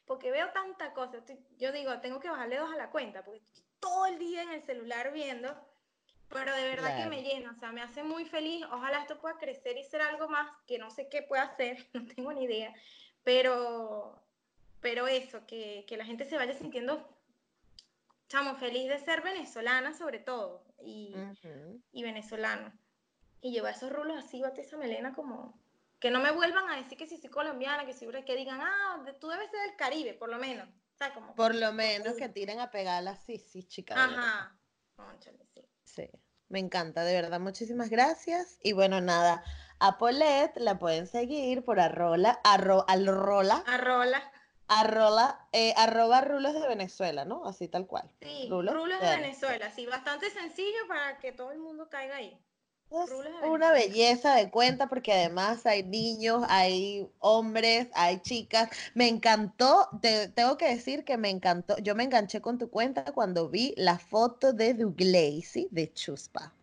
C: porque veo tanta cosa, estoy- yo digo, tengo que bajarle dos a la cuenta, porque estoy todo el día en el celular viendo, pero de verdad que me
D: Claro.
C: llena, o sea, me hace muy feliz, ojalá esto pueda crecer y ser algo más, que no sé qué pueda hacer, no tengo ni idea, pero, pero eso, que, que la gente se vaya sintiendo, chamo, feliz de ser venezolana sobre todo, y,
D: Ujú.
C: y venezolano. Y llevar esos rulos así, bate esa melena como... Que no me vuelvan a decir que si soy colombiana, que si que digan, ah, tú debes ser del Caribe, por lo menos. O sea, como...
D: Por lo menos que tiren a pegarla, sí, sí, chica.
C: Ajá. Cónchale, sí.
D: Sí, me encanta, de verdad, muchísimas gracias. Y bueno, nada, a Paulette la pueden seguir por arrola, arro, alrola,
C: Arrola.
D: Arrola, eh, arroba rulos de Venezuela, ¿no? Así tal cual.
C: Sí,
D: Rulos
C: rulos
D: de
C: de Venezuela. Sí, bastante sencillo para que todo el mundo caiga ahí.
D: Es una belleza de cuenta porque además hay niños, hay hombres, hay chicas. Me encantó, te, tengo que decir que me encantó. Yo me enganché con tu cuenta cuando vi la foto de Douglazy de Chuspa.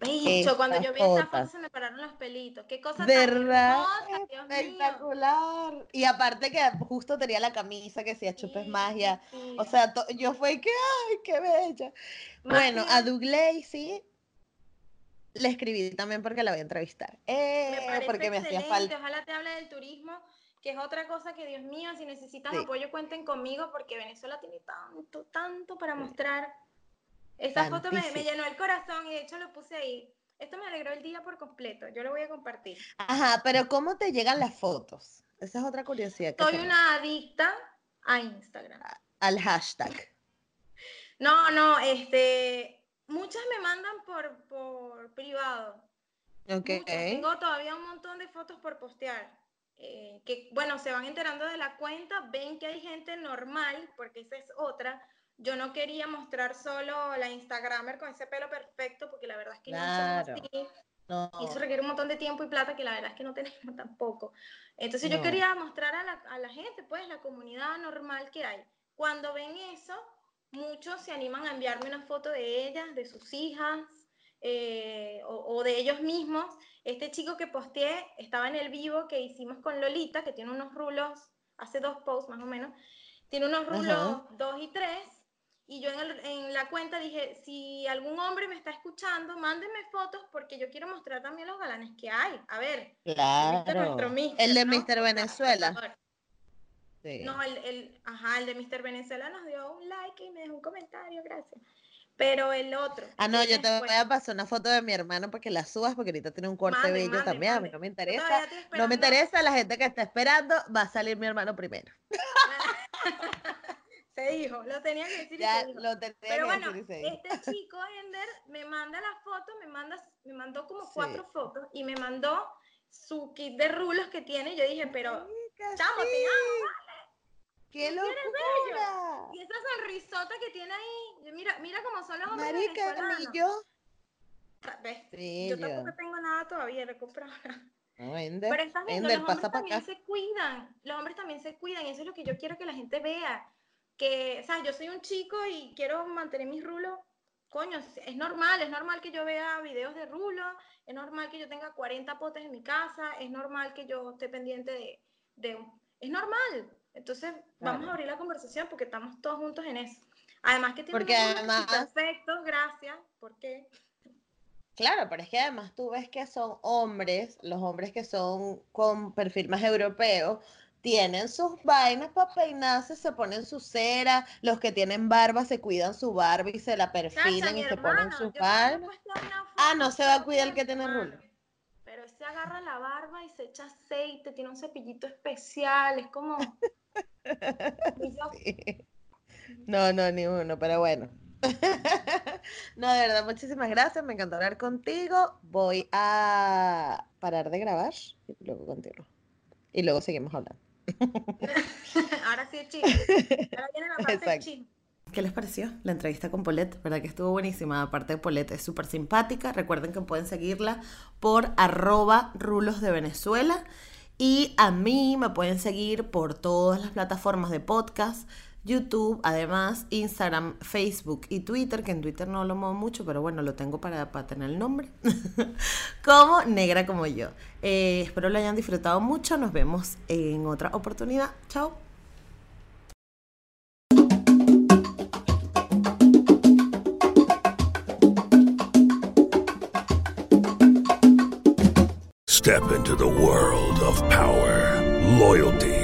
C: Bicho, cuando yo vi esa
D: foto.
C: foto se me pararon los pelitos. Qué cosa tan
D: ¿Verdad?
C: hermosa, Dios mío.
D: Espectacular. Y aparte que justo tenía la camisa que decía Chupes
C: Sí,
D: Magia.
C: sí,
D: O
C: sí.
D: sea, yo fue que, ay, qué bella.
C: Más
D: Bueno,
C: bien,
D: a Douglazy le escribí también porque la voy a entrevistar.
C: Me
D: Eh,
C: parece
D: porque me hacía
C: excelente,
D: falta.
C: ojalá te hable del turismo, que es otra cosa que, Dios mío, si necesitan
D: Sí.
C: apoyo, cuenten conmigo, porque Venezuela tiene tanto, tanto para mostrar. Esa foto me, llenó el corazón y de hecho lo puse ahí. Esto me alegró el día por completo, yo lo voy a compartir.
D: Ajá, pero ¿cómo te llegan las fotos? Esa es otra curiosidad
C: Soy
D: tengo.
C: una adicta a Instagram.
D: Al hashtag.
C: No, no, este, muchas me mandan por, por privado.
D: Ok.
C: Muchas. Tengo todavía un montón de fotos por postear. eh, que bueno, se van enterando de la cuenta, ven que hay gente normal, porque esa es otra. Yo no quería mostrar solo la Instagramer con ese pelo perfecto, porque la verdad es que no
D: Claro.
C: somos así.
D: No.
C: Y eso requiere un montón de tiempo y plata que la verdad es que no tenemos tampoco. Entonces yo
D: No.
C: quería mostrar a la, a la gente, pues, la comunidad normal que hay. Cuando ven eso, muchos se animan a enviarme una foto de ellas, de sus hijas, eh, o, o de ellos mismos. Este chico que posteé estaba en el vivo que hicimos con Lolita, que tiene unos rulos, hace dos posts más o menos, tiene unos
D: Ajá.
C: rulos 2 y 3. Y yo en, el- en la cuenta dije, si algún hombre me está escuchando, mándenme fotos porque yo quiero mostrar también los galanes que hay. A ver.
D: Claro.
C: nuestro mister,
D: El de
C: ¿no?
D: Mr. Venezuela. Sí.
C: No, el, el, ajá, el de Mr. Venezuela nos dio un like y me dejó un comentario, gracias. Pero el otro.
D: Ah, no, yo te
C: después-
D: voy a pasar una foto de mi hermano para que la subas, porque ahorita tiene un corte
C: Mande,
D: bello también. A mí no me interesa. No me interesa, la gente que está esperando, va a salir mi hermano primero.
C: se dijo, lo tenía que decir y
D: Ya
C: se dijo.
D: lo tenía
C: Pero
D: que
C: bueno,
D: decir y
C: este chico Ender me manda la foto, me manda, me mandó como
D: Sí.
C: cuatro fotos y me mandó su kit de rulos que tiene. Yo dije, pero
D: Marica,
C: chamo, te
D: sí,
C: amo.
D: ¡Qué
C: tú eres
D: locura!
C: Y esa sonrisota que tiene ahí, mira, mira cómo son los hombres
D: Marica, ni yo.
C: ¿Ves? Yo tampoco tengo nada todavía, nada.
D: No, Ender,
C: Pero estás viendo,
D: Ender,
C: los
D: pasa
C: hombres
D: para
C: también
D: acá.
C: se cuidan, los hombres también se cuidan, y eso es lo que yo quiero que la gente vea. Que, o sea, yo soy un chico y quiero mantener mis rulos. Coño, es normal, es normal que yo vea videos de rulos, es normal que yo tenga 40 potes en mi casa, es normal que yo esté pendiente de, de es normal. Entonces, vamos
D: Claro.
C: a abrir la conversación porque estamos todos juntos en eso. Además que tiene
D: Porque además-
C: perfectos, gracias. ¿Por qué?
D: Claro, pero es que además tú ves que son hombres, los hombres que son con perfil más europeo, tienen sus vainas para peinarse, se ponen su cera, los que tienen barba se cuidan su barba y se la perfilan y se ponen
C: hermano, puesto una
D: Ah, no se va a cuidar el que tiene rulo.
C: Pero se agarra la barba y se echa aceite, tiene un cepillito especial, es como...
D: Sí. No, no, ni uno, pero bueno.
E: No, de verdad, muchísimas gracias. Me encantó hablar contigo. Voy a parar de grabar y luego continúo. Y luego seguimos hablando.
C: Ahora sí, chicos. Ahora viene la parte chisme.
D: ¿Qué les pareció la entrevista con Paulette? ¿Verdad que estuvo buenísima? Aparte de Paulette es súper simpática. Recuerden que pueden seguirla por arroba rulos de Venezuela. Y a mí me pueden seguir por todas las plataformas de podcast, YouTube, además Instagram, Facebook y Twitter, que en Twitter no lo muevo mucho, pero bueno, lo tengo para, para tener el nombre. como negra como yo. Eh, espero lo hayan disfrutado mucho. Nos vemos en otra oportunidad. Chao.
F: Step into the world of power, loyalty,